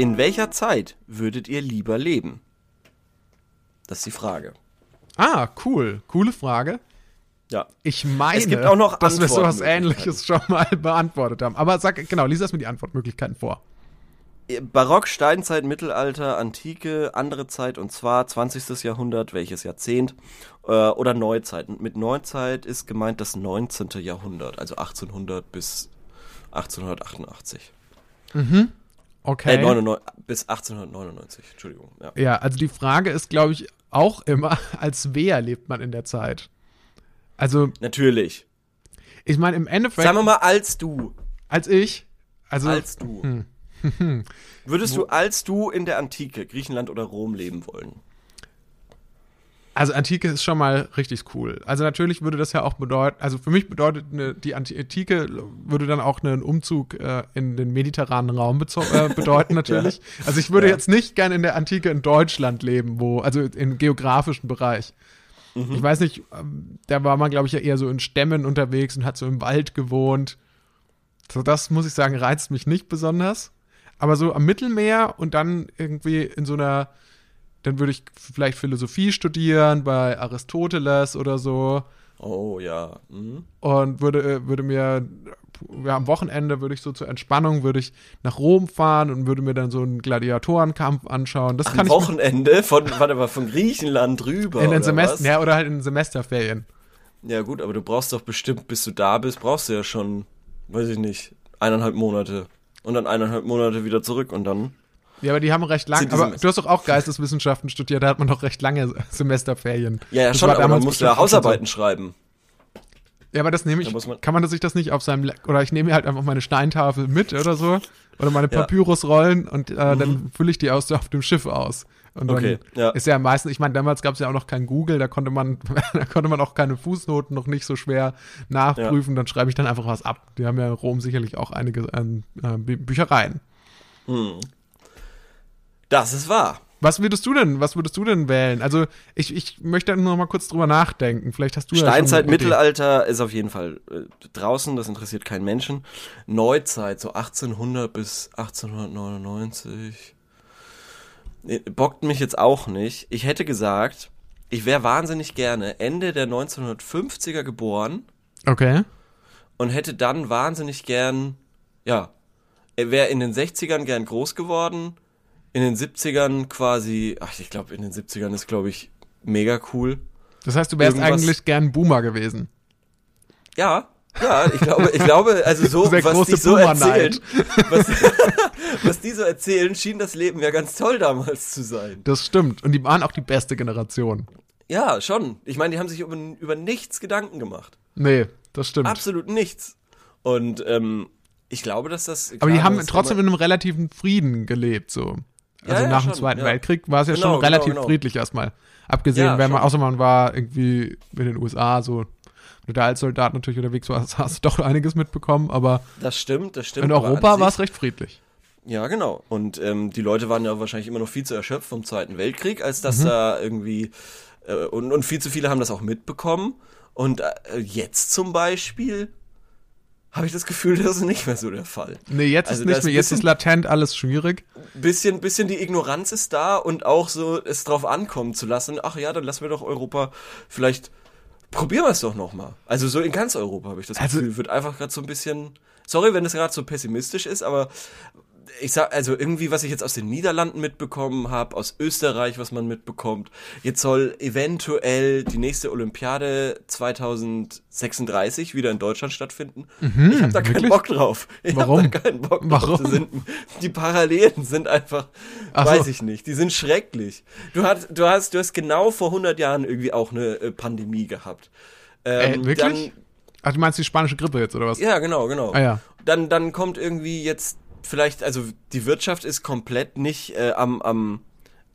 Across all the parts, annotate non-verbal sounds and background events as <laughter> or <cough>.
In welcher Zeit würdet ihr lieber leben? Das ist die Frage. Ah, cool. Coole Frage. Ja. Ich meine, Es gibt auch noch dass wir sowas ähnliches schon mal beantwortet haben. Aber sag, genau, lies erst mir die Antwortmöglichkeiten vor. Barock, Steinzeit, Mittelalter, Antike, andere Zeit und zwar 20. Jahrhundert, welches Jahrzehnt äh, oder Neuzeit. Und mit Neuzeit ist gemeint das 19. Jahrhundert, also 1800 bis 1888. Okay. Äh, 99, bis 1899, Entschuldigung. Ja. Ja, also die Frage ist, glaube ich, auch immer, <laughs> als wer lebt man in der Zeit? Also, Natürlich. ich meine, im Endeffekt, Sagen wir mal als du. als ich, also, Als du. <laughs> Würdest du als du in der Antike, Griechenland oder Rom leben wollen? Also Antike ist schon mal richtig cool. Also natürlich würde das ja auch bedeuten, also für mich bedeutet eine, die Antike würde dann auch einen Umzug äh, in den mediterranen Raum äh, bedeuten <laughs> natürlich. Also ich würde Ja. jetzt nicht gern in der Antike in Deutschland leben, wo, also im geografischen Bereich. Mhm. Ich weiß nicht, ähm, da war man glaube ich ja eher so in Stämmen unterwegs und hat so im Wald gewohnt. So das muss ich sagen, reizt mich nicht besonders. Aber so am Mittelmeer und dann irgendwie in so einer, dann würde ich vielleicht Philosophie studieren bei Aristoteles oder so Oh ja. Mhm. und würde, äh, würde mir, ja, am Wochenende würde ich so zur Entspannung, würde ich nach Rom fahren und würde mir dann so einen Gladiatorenkampf anschauen. Das kann Am ich mir- Wochenende von, warte mal, von Griechenland rüber. in den oder Semester, was? ja, oder halt in den Semesterferien. Ja gut, aber du brauchst doch bestimmt, bis du da bist, brauchst du ja schon, weiß ich nicht, eineinhalb Monate. Und dann eineinhalb Monate wieder zurück und dann. Ja, aber die haben recht lang, aber du hast doch auch Geisteswissenschaften studiert, da hat man doch recht lange Semesterferien. Ja, ja, Das schon, aber dann damals musst du ja Hausarbeiten schreiben. So. Ja, aber das nehme ich, man- kann man sich das nicht auf seinem, Le- oder ich nehme halt einfach meine Steintafel mit oder so, oder meine Ja. Mhm. Papyrusrollen und äh, dann fülle ich die aus auf dem Schiff aus. Und dann Okay, ja. ist ja meistens, ich meine, damals gab es ja auch noch kein Google, da konnte man, <laughs> da konnte man auch keine Fußnoten noch nicht so schwer nachprüfen, dann schreibe ich dann einfach was ab. Die haben ja in Rom sicherlich auch einige ähm, äh, Bü- Büchereien. Das ist wahr. Was würdest du denn, was würdest du denn wählen? Also ich, ich möchte nur noch mal kurz drüber nachdenken. Vielleicht hast du ja Steinzeit, Idee. Mittelalter ist auf jeden Fall äh, draußen, das interessiert keinen Menschen. Neuzeit, so 1800 bis 1899. Nee, Bockt mich jetzt auch nicht. Ich hätte gesagt, ich wäre wahnsinnig gerne Ende der 1950er geboren Okay. und hätte dann wahnsinnig gern, ja, er wäre in den 60ern gern groß geworden, in den 70ern quasi, ach, ich glaube, in den 70ern ist, glaube ich, mega cool. Das heißt, du wärst Irgendwas- eigentlich gern Boomer gewesen. Ja, ja, ich glaube, ich glaube, also so, <laughs> Der was die so erzählen, was, <laughs> was die so erzählen, schien das Leben ja ganz toll damals zu sein. Das stimmt. Und die waren auch die beste Generation. Ja, schon. Ich meine, die haben sich über, über nichts Gedanken gemacht. Nee, das stimmt. Absolut nichts. Und ähm, ich glaube, dass das. Aber die haben trotzdem in einem relativen Frieden gelebt, so. Ja, Also ja, nach dem schon, Zweiten ja. Weltkrieg war es ja Genau, schon relativ genau, genau. friedlich erstmal. Abgesehen, Ja, wenn man, außer man war irgendwie in den USA so, wenn du da als Soldat natürlich unterwegs warst, <laughs> hast du doch einiges mitbekommen, aber Das stimmt, das stimmt. in Europa war es recht friedlich. Ja, genau. Und ähm, die Leute waren ja wahrscheinlich immer noch viel zu erschöpft vom Zweiten Weltkrieg, als Mhm. dass da irgendwie äh, und, und viel zu viele haben das auch mitbekommen. Und äh, jetzt zum Beispiel habe ich das Gefühl, das ist nicht mehr so der Fall. Nee, jetzt Also ist nicht mehr, jetzt bisschen- ist latent alles schwierig. Bisschen, bisschen die Ignoranz ist da und auch so es drauf ankommen zu lassen. Ach ja, dann lassen wir doch Europa vielleicht probieren wir es doch noch mal. Also so in ganz Europa habe ich das Also- Gefühl, wird einfach gerade so ein bisschen. Sorry, wenn das gerade so pessimistisch ist, aber ich sag, also irgendwie, was ich jetzt aus den Niederlanden mitbekommen habe, aus Österreich, was man mitbekommt, jetzt soll eventuell die nächste Olympiade 2036 wieder in Deutschland stattfinden. ich habe da keinen Mhm, wirklich? Bock drauf. Ich habe da keinen Bock drauf. Warum? Das sind, die Parallelen sind einfach, Ach so. weiß ich nicht, die sind schrecklich. Du hast, du hast, du hast genau vor 100 Jahren irgendwie auch eine äh, Pandemie gehabt. Äh, Ähm, wirklich? Ach, du meinst die spanische Grippe jetzt, oder was? Dann, ja, genau, genau. Ah ja. Dann, dann kommt irgendwie jetzt vielleicht, also die Wirtschaft ist komplett nicht äh, am, am,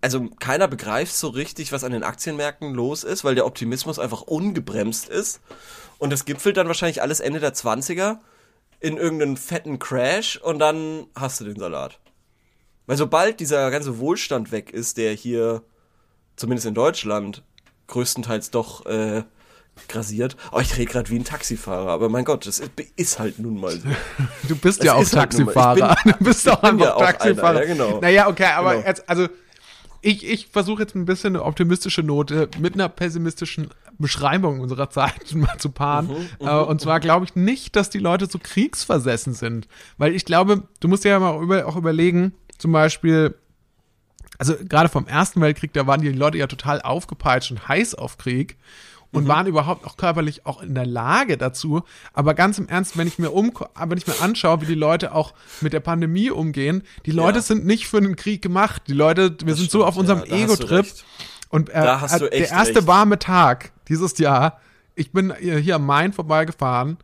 also keiner begreift so richtig, was an den Aktienmärkten los ist, weil der Optimismus einfach ungebremst ist. Und das gipfelt dann wahrscheinlich alles Ende der 20er in irgendeinen fetten Crash und dann hast du den Salat. Weil sobald dieser ganze Wohlstand weg ist, der hier, zumindest in Deutschland, größtenteils doch äh, grasiert. Oh, ich rede gerade wie ein Taxifahrer, aber mein Gott, das ist, halt nun mal so. <laughs> Du bist Das ja auch halt Taxifahrer. ich bin- <laughs> du bist doch bin einfach ja auch einer, Taxifahrer. ja, genau. Naja, okay, aber Genau. jetzt, also ich, ich versuche jetzt ein bisschen eine optimistische Note mit einer pessimistischen Beschreibung unserer Zeit <laughs> mal zu paaren. Mhm, äh, und zwar glaube ich nicht, dass die Leute so kriegsversessen sind. Weil ich glaube, du musst dir ja mal über, auch überlegen, zum Beispiel, also gerade vom Ersten Weltkrieg, da waren die Leute ja total aufgepeitscht und heiß auf Krieg und Mhm. waren überhaupt auch körperlich auch in der Lage dazu. Aber ganz im Ernst, wenn ich mir um, wenn ich mir anschaue, wie die Leute auch mit der Pandemie umgehen, die Leute Ja. sind nicht für den Krieg gemacht. Die Leute, wir sind so stimmt, auf unserem ja, Ego-Trip. Und äh, äh, der erste recht. warme Tag dieses Jahr, ich bin hier am Main vorbeigefahren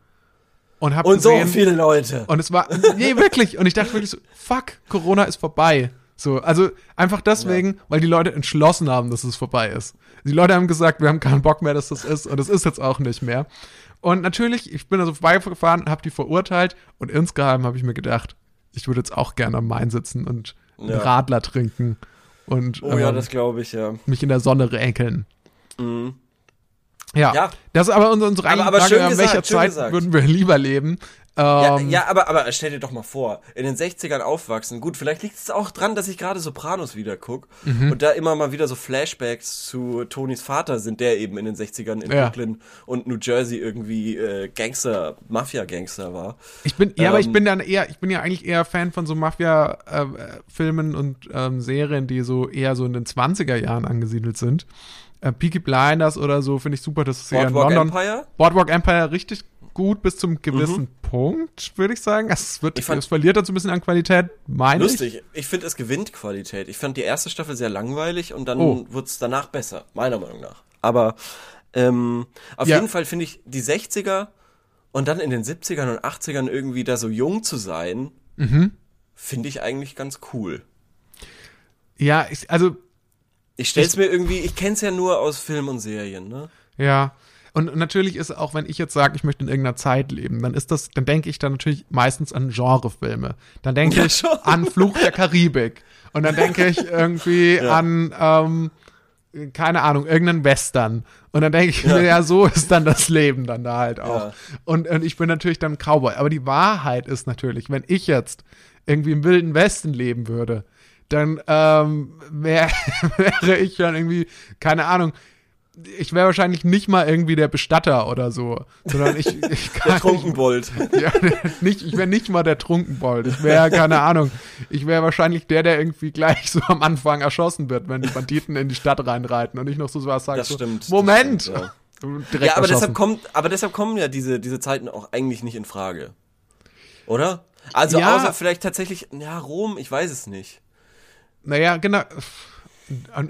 und habe Und so gesehen, viele Leute. und es war, nee, wirklich. Und ich dachte wirklich so, fuck, Corona ist vorbei. So, also einfach deswegen, weil die Leute entschlossen haben, dass es vorbei ist. Die Leute haben gesagt, wir haben keinen Bock mehr, dass das ist und es ist jetzt auch nicht mehr. Und natürlich, ich bin also vorbeigefahren, habe die verurteilt und insgeheim habe ich mir gedacht, ich würde jetzt auch gerne am Main sitzen und einen Ja. Radler trinken und Oh ja, ähm, das glaube ich, ja. mich in der Sonne räkeln. Mhm. Ja, Ja. das ist aber unsere, unsere Aber- aber Frage, schön in gesagt, welcher Zeit gesagt. würden wir lieber leben. Ja, Ähm, ja, aber, aber stell dir doch mal vor, in den 60ern aufwachsen. Gut, vielleicht liegt es auch dran, dass ich gerade Sopranos wieder guck Mhm. und da immer mal wieder so Flashbacks zu Tonys Vater sind, der eben in den 60ern in Ja. Brooklyn und New Jersey irgendwie äh, Gangster, Mafia-Gangster war. Ich bin, ja, aber ich Ähm, bin dann eher, ich bin ja eigentlich eher Fan von so Mafia-Filmen und ähm, Serien, die so eher so in den 20er Jahren angesiedelt sind. Äh, Peaky Blinders oder so finde ich super, das ist eher in Boardwalk London. Empire? Boardwalk Empire richtig gut bis zum gewissen Punkt, würde ich sagen. Also Es, wird, Ich fand- es verliert dann so ein bisschen an Qualität, meine ich. Lustig. Ich finde, es gewinnt Qualität. Ich fand die erste Staffel sehr langweilig und dann Oh. wurde es danach besser, meiner Meinung nach. Aber ähm, auf Ja. jeden Fall finde ich die 60er und dann in den 70ern und 80ern irgendwie da so jung zu sein, Mhm. finde ich eigentlich ganz cool. Ja, ich, also Ich stell's mir irgendwie, ich kenn's ja nur aus Film und Serien, ne? Ja. Und natürlich ist auch, wenn ich jetzt sage, ich möchte in irgendeiner Zeit leben, dann ist das, dann denke ich dann natürlich meistens an Genrefilme. Dann denke Ja, ich schon. an Fluch der Karibik. Und dann denke ich <laughs> irgendwie Ja. an, ähm, keine Ahnung, irgendeinen Western. Und dann denke ich Ja. mir, ja, so ist dann das Leben dann da halt auch. Ja. Und, und ich bin natürlich dann Cowboy. Aber die Wahrheit ist natürlich, wenn ich jetzt irgendwie im Wilden Westen leben würde, dann ähm, wär, <laughs> wäre ich dann irgendwie, keine Ahnung, ich wäre wahrscheinlich nicht mal irgendwie der Bestatter oder so, sondern ich, <laughs> ich Der kann Trunkenbold. <laughs> ja, nicht, ich wäre nicht mal der Trunkenbold. Ich wäre, keine Ahnung, ich wäre wahrscheinlich der, der irgendwie gleich so am Anfang erschossen wird, wenn die Banditen in die Stadt reinreiten und ich noch so was sage. Das so, stimmt, das Moment! stimmt, ja. Ja, aber deshalb kommt, aber deshalb kommen ja diese, diese Zeiten auch eigentlich nicht in Frage. Oder? Also Ja. außer vielleicht tatsächlich, ja, Rom, ich weiß es nicht. Naja, genau.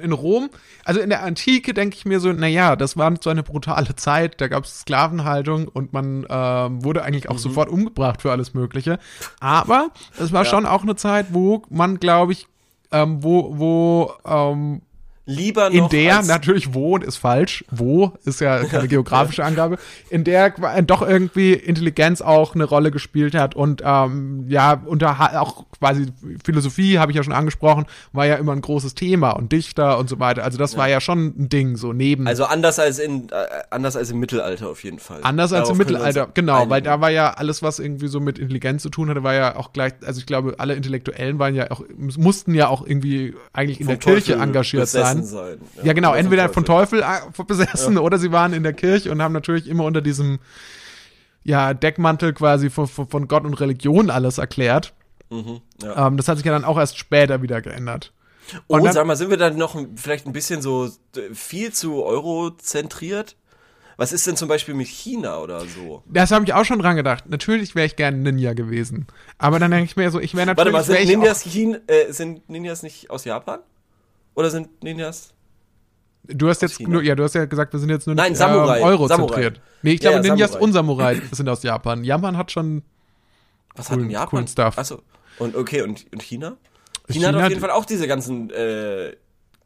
In Rom, also in der Antike denke ich mir so, naja, das war so eine brutale Zeit, da gab es Sklavenhaltung und man ähm, wurde eigentlich Mhm. auch sofort umgebracht für alles Mögliche. Aber es war schon auch eine Zeit, wo man, glaube ich, ähm, wo, wo ähm, Lieber in noch der, als, natürlich wo ist falsch, wo ist ja keine <laughs> geografische Angabe, in der qua- doch irgendwie Intelligenz auch eine Rolle gespielt hat und ähm, ja, unter auch quasi Philosophie, habe ich ja schon angesprochen, war ja immer ein großes Thema und Dichter und so weiter. Also das war ja schon ein Ding, so neben. also anders als in, äh, anders als im Mittelalter auf jeden Fall. Anders als Darauf im wir uns Mittelalter, genau, weil da war ja alles, was irgendwie so mit Intelligenz zu tun hatte, war ja auch gleich, also ich glaube, alle Intellektuellen waren ja auch, mussten ja auch irgendwie eigentlich in Vom der Kirche engagiert sein. Besessen sein. Ja, genau, Oder vom entweder von Teufel äh, besessen oder sie waren in der Kirche und haben natürlich immer unter diesem ja, Deckmantel quasi von, von, Gott und Religion alles erklärt. Mhm, ja. Ähm, das hat sich ja dann auch erst später wieder geändert. Oh, und dann- sag mal, sind wir dann noch vielleicht ein bisschen so viel zu eurozentriert? Was ist denn zum Beispiel mit China oder so? Das habe ich auch schon dran gedacht. Natürlich wäre ich gern Ninja gewesen. Aber dann denke ich mir so, ich wäre Warte natürlich. mal, sind Ninjas, China, äh, sind Ninjas nicht aus Japan? Oder sind Ninjas? Du hast jetzt nur, ja, du hast ja gesagt, wir sind jetzt nur Nein, Samurai. ähm, eurozentriert. Samurai. Nee, ich Ja, glaube, ja, Ninjas Samurai. und Samurai sind aus Japan. Japan hat schon Was Coolen- hat denn Japan? coolen Stuff. Achso. Und okay, und, und China? China, China- hat auf jeden Fall auch diese ganzen äh,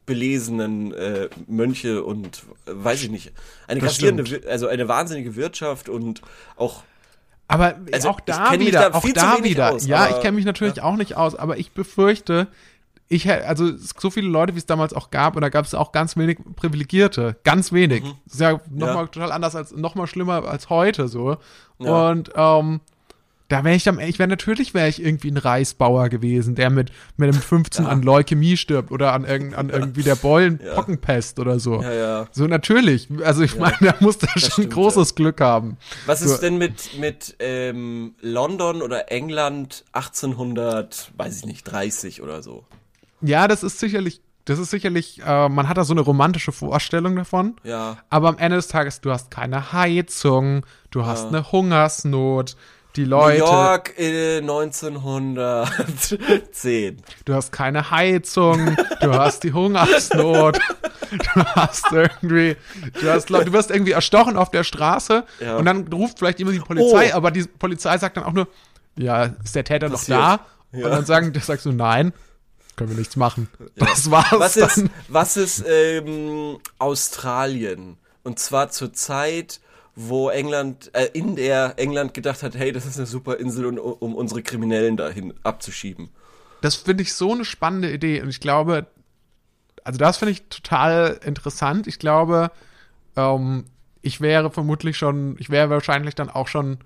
belesenen äh, Mönche und äh, weiß ich nicht. Eine grassierende, also eine wahnsinnige Wirtschaft und auch Aber Also, auch ich da wieder, da auch da wieder. aus, ja, aber- ich kenne mich natürlich auch nicht aus, aber ich befürchte, ich also so viele Leute, wie es damals auch gab, und da gab es auch ganz wenig Privilegierte, ganz wenig. Das ist ja nochmal Ja. total anders als nochmal schlimmer als heute so. Ja. Und ähm, da wäre ich dann, ich wäre natürlich wäre ich irgendwie ein Reisbauer gewesen, der mit mit einem 15 Ja. an Leukämie stirbt oder an, irgend, an irgendwie der Beulen Ja. Oder so. Ja, ja. So natürlich. Also ich meine, da muss da schon stimmt, großes Glück haben. Was So. ist denn mit, mit ähm, London oder England 1800, weiß ich nicht, 30 oder so? Ja, das ist sicherlich, das ist sicherlich, äh, man hat da so eine romantische Vorstellung davon. Ja. Aber am Ende des Tages, du hast keine Heizung, du hast eine Hungersnot, die New Leute, York äh, 1910. du hast keine Heizung, du hast die Hungersnot, du hast irgendwie, du hast, du wirst irgendwie erstochen auf der Straße Ja. und dann ruft vielleicht jemand die Polizei, Oh. aber die Polizei sagt dann auch nur, ja, ist der Täter noch Passiert. da? Ja. Und dann sagen, sagst du, nein, können wir nichts machen. Das war's Was dann. ist, was ist ähm, Australien? Und zwar zur Zeit, wo England, äh, in der England gedacht hat, hey, das ist eine super Insel, um, um unsere Kriminellen dahin abzuschieben. Das finde ich so eine spannende Idee und ich glaube, also das finde ich total interessant. Ich glaube, ähm, ich wäre vermutlich schon, ich wäre wahrscheinlich dann auch schon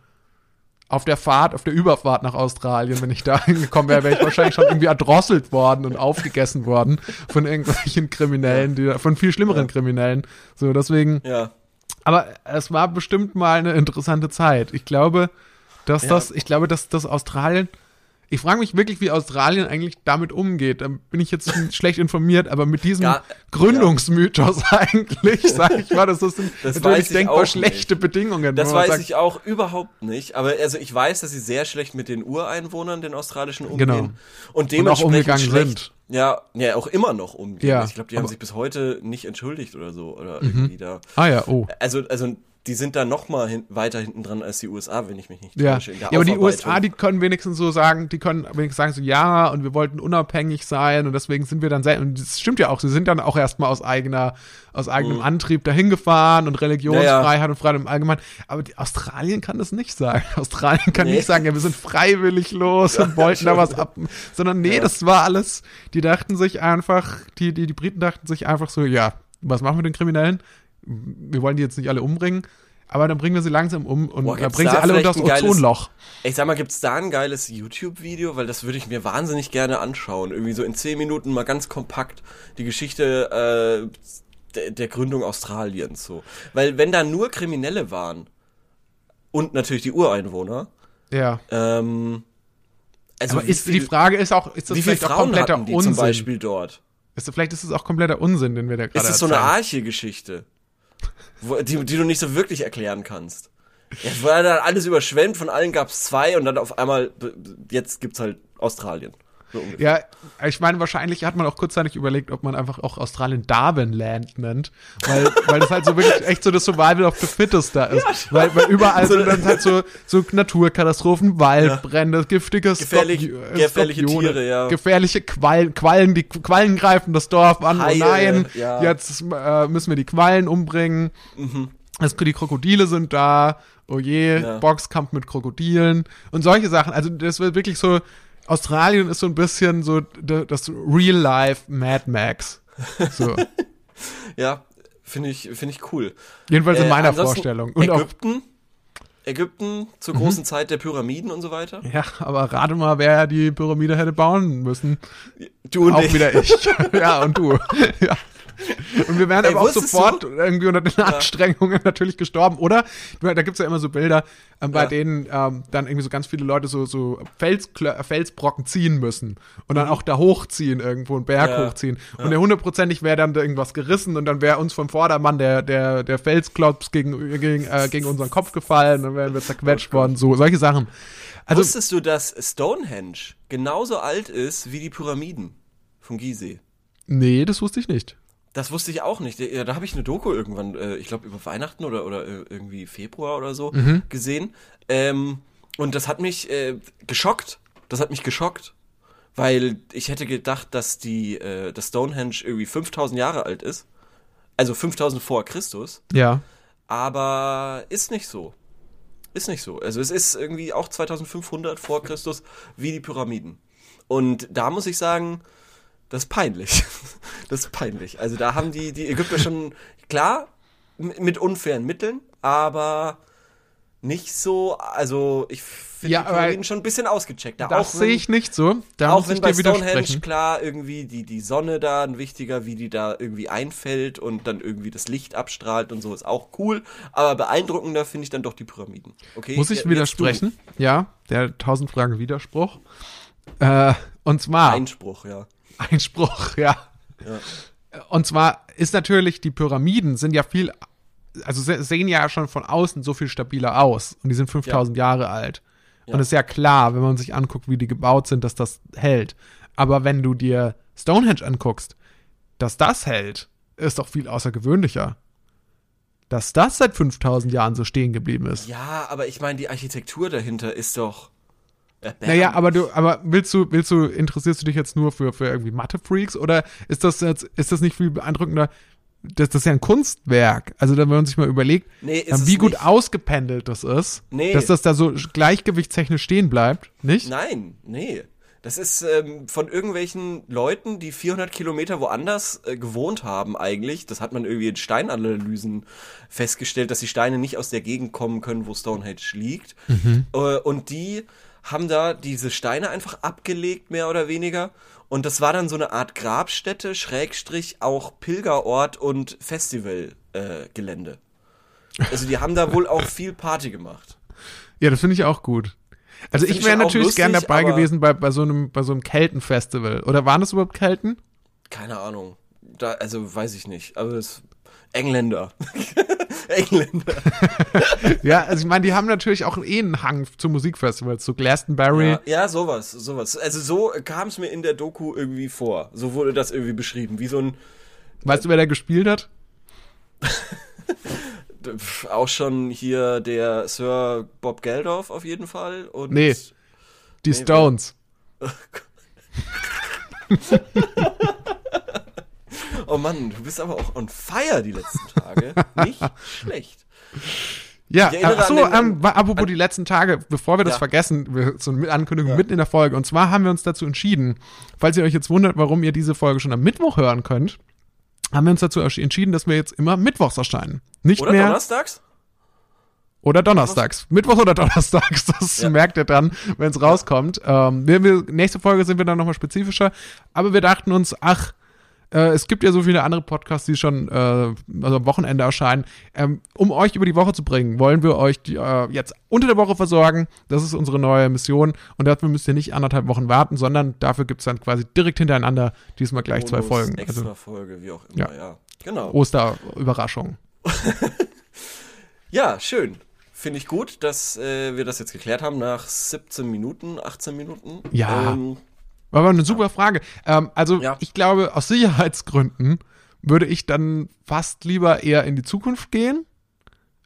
auf der Fahrt, auf der Überfahrt nach Australien, wenn ich da <laughs> hingekommen wäre, wäre ich wahrscheinlich schon irgendwie erdrosselt worden und aufgegessen worden von irgendwelchen Kriminellen, die, von viel schlimmeren Kriminellen. So, deswegen, Ja. aber es war bestimmt mal eine interessante Zeit. Ich glaube, dass Ja. das, ich glaube, dass das Australien, ich frage mich wirklich, wie Australien eigentlich damit umgeht. Da bin ich jetzt <laughs> schlecht informiert, aber mit diesem Ja, Gründungsmythos eigentlich, sage ich mal, das sind <laughs> Das natürlich denkbar auch schlechte Bedingungen. Das weiß sagt, ich auch überhaupt nicht. Aber also ich weiß, dass sie sehr schlecht mit den Ureinwohnern, den australischen, umgehen. Genau. Und Und dementsprechend auch umgegangen schlecht, sind. Ja, ja, auch immer noch umgehen. Ja, ich glaube, die haben Mhm. sich bis heute nicht entschuldigt oder so. Oder irgendwie da. Ah ja, oh. Also, also die sind da noch mal hin, weiter hinten dran als die USA, wenn ich mich nicht Ja. täusche. der ja, aber die. USA, die können wenigstens so sagen, die können wenigstens sagen so, ja, und wir wollten unabhängig sein und deswegen sind wir dann sehr, und das stimmt ja auch, sie sind dann auch erstmal aus eigener, aus eigenem Antrieb dahin gefahren und Religionsfreiheit Mhm. Ja, ja. und Freiheit im Allgemeinen. Aber die, Australien kann das nicht sagen. <laughs> Australien kann Nee. nicht sagen, ja, wir sind freiwillig los und wollten da was ab, sondern nee, Ja. das war alles, die dachten sich einfach, die, die, die Briten dachten sich einfach so, ja, was machen wir mit den Kriminellen? Wir wollen die jetzt nicht alle umbringen. Aber dann bringen wir sie langsam um und Boah, gibt's bringen sie da alle unter das Ozonloch. Ich sag mal, gibt's da ein geiles YouTube-Video? Weil das würde ich mir wahnsinnig gerne anschauen. Irgendwie so in zehn Minuten mal ganz kompakt die Geschichte äh, der, der Gründung Australiens so. Weil wenn da nur Kriminelle waren und natürlich die Ureinwohner, Ja. ähm, also Aber ist, viel, die Frage ist auch, ist das wie vielleicht auch Frauen kompletter hatten die Unsinn? zum Beispiel dort? Ist, vielleicht ist es auch kompletter Unsinn, den wir da gerade Ist es so eine. Arche-Geschichte, wo- die, die du nicht so wirklich erklären kannst? Es war dann alles überschwemmt, von allen gab's zwei und dann auf einmal, jetzt gibt's halt Australien. So. Ja, ich meine, wahrscheinlich hat man auch kurzzeitig überlegt, ob man einfach auch Australien Darwinland nennt, weil, weil das halt so wirklich echt so das Survival of the Fittest da ist. weil, weil überall So sind dann halt so, so Naturkatastrophen, Waldbrände, giftige Gefährlich- äh, gefährliche Tiere, ja. Gefährliche Quallen, Quallen, die Quallen greifen das Dorf an. Haie, oh nein, ja. jetzt äh, müssen wir die Quallen umbringen. Es, die Krokodile sind da. Oh je, Ja. Boxkampf mit Krokodilen und solche Sachen. Also das wird wirklich so. Australien ist so ein bisschen so das Real Life Mad Max. So. <laughs> Ja, finde ich, finde ich cool. Jedenfalls in Äh, meiner Vorstellung. Und Mhm. Ägypten, Ägypten zur großen Zeit der Pyramiden und so weiter. ja, aber rate mal, wer die Pyramide hätte bauen müssen. Du und auch ich. wieder ich. <laughs> ja, und du. <laughs> ja. Und wir wären Ey, aber auch sofort irgendwie unter den Anstrengungen <laughs> natürlich gestorben. Oder, da gibt's ja immer so Bilder, ähm, bei Ja. denen ähm, dann irgendwie so ganz viele Leute so, so äh, Felsbrocken ziehen müssen. Und dann Mhm. auch da hochziehen irgendwo, einen Berg Ja. hochziehen. Und der hundertprozentig wäre dann da irgendwas gerissen und dann wäre uns vom Vordermann der, der, der Felsklops gegen, gegen, äh, gegen unseren Kopf gefallen, dann wären wir zerquetscht worden. So, solche Sachen. Also, Wusstest du, dass Stonehenge genauso alt ist wie die Pyramiden von Gizeh? nee, das wusste ich nicht. Das wusste ich auch nicht. Da habe ich eine Doku irgendwann, äh, ich glaube über Weihnachten oder, oder äh, irgendwie Februar oder so Mhm. gesehen. Ähm, und das hat mich äh, geschockt, Das hat mich geschockt. Weil ich hätte gedacht, dass die, äh, das Stonehenge irgendwie 5000 Jahre alt ist. Also 5000 vor Christus. Ja. Aber ist nicht so. Ist nicht so. Also es ist irgendwie auch 2500 vor Christus wie die Pyramiden. Und da muss ich sagen, das ist peinlich. <laughs> Das ist peinlich. Also da haben die, die Ägypter schon, klar, mit unfairen Mitteln, aber nicht so, also ich finde Ja, die Pyramiden schon ein bisschen ausgecheckt. Da Das auch sehe ich nicht so. Da auch muss wenn ich bei dir Stonehenge klar irgendwie die, die Sonne da ein wichtiger, wie die da irgendwie einfällt und dann irgendwie das Licht abstrahlt und so ist auch cool. Aber beeindruckender finde ich dann doch die Pyramiden. Okay? Muss ich du. widersprechen? Ja, der tausend Fragen Widerspruch. Äh, und zwar Einspruch, ja. Einspruch, <laughs> ja. Und zwar ist natürlich, die Pyramiden sind ja viel, also se- sehen ja schon von außen so viel stabiler aus. Und die sind 5000 Jahre alt. Ja. Und es ist ja klar, wenn man sich anguckt, wie die gebaut sind, dass das hält. Aber wenn du dir Stonehenge anguckst, dass das hält, ist doch viel außergewöhnlicher. Dass das seit 5000 Jahren so stehen geblieben ist. Ja, aber ich meine, die Architektur dahinter ist doch. Naja, aber du, aber willst du, willst du, interessierst du dich jetzt nur für, für irgendwie Mathe-Freaks oder ist das jetzt, ist das nicht viel beeindruckender? Das, das ist ja ein Kunstwerk. Also, wenn man sich mal überlegt, Nee, ähm, wie gut nicht. ausgependelt das ist, Nee. dass das da so gleichgewichtstechnisch stehen bleibt, nicht? Nein, nee. Das ist ähm, von irgendwelchen Leuten, die 400 Kilometer woanders äh, gewohnt haben eigentlich. Das hat man irgendwie in Steinanalysen festgestellt, dass die Steine nicht aus der Gegend kommen können, wo Stonehenge liegt. Äh, und die haben da diese Steine einfach abgelegt, mehr oder weniger. Und das war dann so eine Art Grabstätte, Schrägstrich auch Pilgerort und Festivalgelände. Äh, also die haben da wohl auch viel Party gemacht. Ja, das finde ich auch gut. Also ich wäre natürlich gern lustig, dabei aber- gewesen bei, bei so einem, bei so einem Keltenfestival. Oder waren das überhaupt Kelten? Keine Ahnung. Da, also weiß ich nicht. Aber es Engländer. <laughs> Engländer. <laughs> Ja, also ich meine, die haben natürlich auch eh einen Hang zu Musikfestivals, zu Glastonbury. Ja, ja, sowas, sowas. Also so kam es mir in der Doku irgendwie vor. So wurde das irgendwie beschrieben. Wie so ein, Weißt du, wer da gespielt hat? <laughs> auch schon hier der Sir Bob Geldof auf jeden Fall. Und Nee. Die Nee, Stones. <laughs> Oh Mann, du bist aber auch on fire die letzten Tage. <laughs> Nicht schlecht. Ja, Ich erinnere ach so, an den- ähm, apropos die letzten Tage, bevor wir das Ja. vergessen, wir, so eine Ankündigung mitten in der Folge. Und zwar haben wir uns dazu entschieden, falls ihr euch jetzt wundert, warum ihr diese Folge schon am Mittwoch hören könnt, haben wir uns dazu entschieden, dass wir jetzt immer mittwochs erscheinen. Nicht Oder mehr donnerstags? oder donnerstags. Mittwochs oder donnerstags, <laughs> das Ja. merkt ihr dann, wenn es rauskommt. Ähm, wir, wir, nächste Folge sind wir dann nochmal spezifischer. Aber wir dachten uns, ach, äh, es gibt ja so viele andere Podcasts, die schon äh, also am Wochenende erscheinen. Ähm, um euch über die Woche zu bringen, wollen wir euch die, äh, jetzt unter der Woche versorgen. Das ist unsere neue Mission. Und dafür müsst ihr nicht anderthalb Wochen warten, sondern dafür gibt's dann quasi direkt hintereinander diesmal gleich zwei Bonus, Folgen. Extra Also Folge, wie auch Ja. immer, ja. Genau. Osterüberraschung. <laughs> Ja, schön. Finde ich gut, dass äh, wir das jetzt geklärt haben nach 17 Minuten, 18 Minuten. Ja. Ähm, War aber eine super Frage. Ähm, also Ja. ich glaube, aus Sicherheitsgründen würde ich dann fast lieber eher in die Zukunft gehen.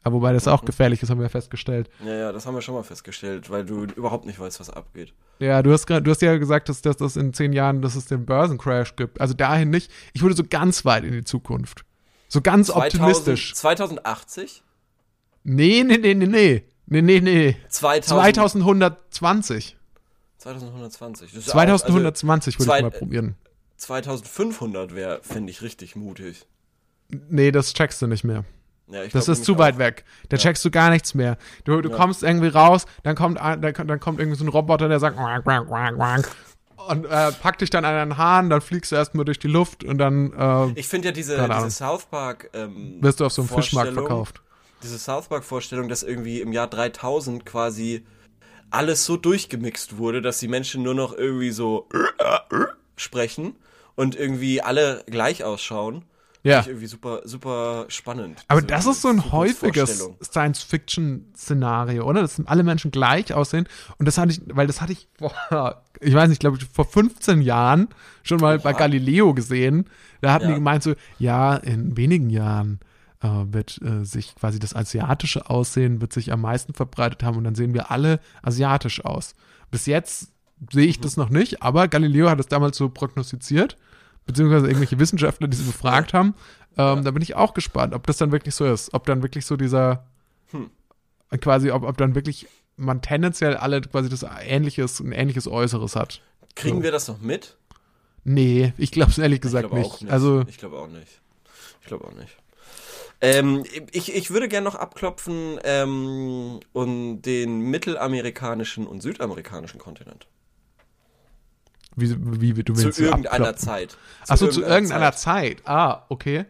Aber wobei das Mhm. auch gefährlich ist, haben wir festgestellt. ja, ja, das haben wir schon mal festgestellt, weil du überhaupt nicht weißt, was abgeht. Ja, du hast, du hast ja gesagt, dass, dass das in zehn Jahren, dass es den Börsencrash gibt. Also dahin nicht. Ich würde so ganz weit in die Zukunft. So ganz 2000, optimistisch. 2080? Nee, nee, nee, nee, nee. Nee, nee, nee. 2000, 2120. 2120. Das ist auch- 2120 würde zwei- ich mal probieren. Also 2500 wäre, fände ich richtig mutig. Nee, das checkst du nicht mehr. Ja, Das glaub ist zu weit auch. weg. Da checkst du gar nichts mehr. Du, du kommst irgendwie raus, dann kommt, dann, dann kommt irgendwie so ein Roboter, der sagt und äh, packt dich dann an den Haaren, dann fliegst du erstmal durch die Luft und dann äh, Ich finde ja diese, diese. South Park ähm, wirst du auf so einem Fischmarkt verkauft. Diese South Park Vorstellung, dass irgendwie im Jahr 3000 quasi alles so durchgemixt wurde, dass die Menschen nur noch irgendwie so sprechen und irgendwie alle gleich ausschauen. Ja. Finde ich irgendwie super, super spannend. Aber diese das ist so ein häufiges. Science-Fiction-Szenario, oder? Dass alle Menschen gleich aussehen. Und das hatte ich, weil das hatte ich vor, <laughs> ich weiß nicht, glaube ich, vor 15 Jahren schon mal bei Oha. Galileo gesehen. Da hatten Ja. die gemeint so, ja, in wenigen Jahren wird äh, sich quasi das asiatische Aussehen wird sich am meisten verbreitet haben und dann sehen wir alle asiatisch aus. Bis jetzt sehe ich das noch nicht, aber Galileo hat es damals so prognostiziert, beziehungsweise irgendwelche Wissenschaftler, die sie befragt haben. Ähm, Da bin ich auch gespannt, ob das dann wirklich so ist, ob dann wirklich so dieser Hm. quasi, ob, ob dann wirklich man tendenziell alle quasi das ähnliches, ein ähnliches Äußeres hat. Kriegen So. wir das noch mit? Nee, ich glaube es ehrlich gesagt nicht. nicht. Also, ich glaube auch nicht. Ich glaube auch nicht. Ähm, ich, ich würde gerne noch abklopfen ähm, und den mittelamerikanischen und südamerikanischen Kontinent. wie, wie, wie du Zu willst so irgendeiner abkloppen. Zeit. Achso, zu irgendeiner Zeit. Ah, okay.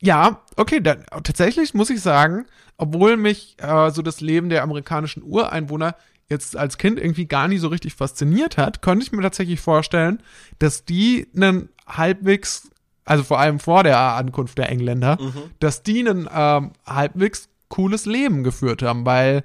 Ja, okay, dann, tatsächlich muss ich sagen, obwohl mich äh, so das Leben der amerikanischen Ureinwohner jetzt als Kind irgendwie gar nie so richtig fasziniert hat, konnte ich mir tatsächlich vorstellen, dass die einen halbwegs, also vor allem vor der Ankunft der Engländer, dass die ein ähm, halbwegs cooles Leben geführt haben, weil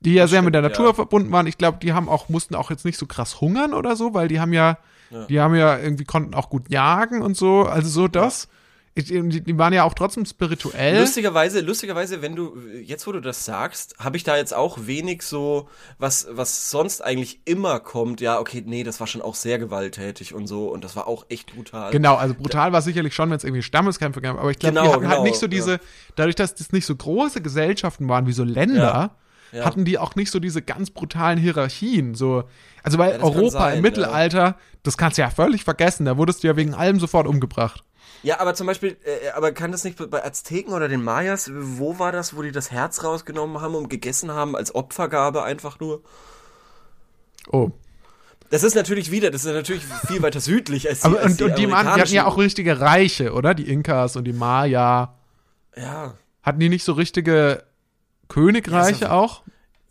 die ja Das sehr mit der stimmt, Natur ja. verbunden waren. Ich glaube, die haben auch, mussten auch jetzt nicht so krass hungern oder so, weil die haben ja, Ja. die haben ja irgendwie konnten auch gut jagen und so. Also so das. Ich, die, die waren ja auch trotzdem spirituell. Lustigerweise, lustigerweise, wenn du, jetzt wo du das sagst, habe ich da jetzt auch wenig so, was, was sonst eigentlich immer kommt, ja, okay, nee, das war schon auch sehr gewalttätig und so und das war auch echt brutal. Genau, also brutal war sicherlich schon, wenn es irgendwie Stammeskämpfe gab, aber ich glaube, die Genau, hatten halt genau, nicht so diese, dadurch, dass das nicht so große Gesellschaften waren wie so Länder, Ja, ja. hatten die auch nicht so diese ganz brutalen Hierarchien. So, also weil Ja, Europa sein, im Mittelalter, das kannst du ja völlig vergessen, da wurdest du ja wegen allem sofort umgebracht. Ja, aber zum Beispiel, äh, aber kann das nicht bei Azteken oder den Mayas, wo war das, wo die das Herz rausgenommen haben und gegessen haben als Opfergabe einfach nur? Oh. Das ist natürlich wieder, das ist natürlich viel weiter südlich als die, Aber, als und, und die, waren, die hatten amerikanischen- ja auch richtige Reiche, oder? Die Inkas und die Maya. Ja. Hatten die nicht so richtige Königreiche Ja, auch?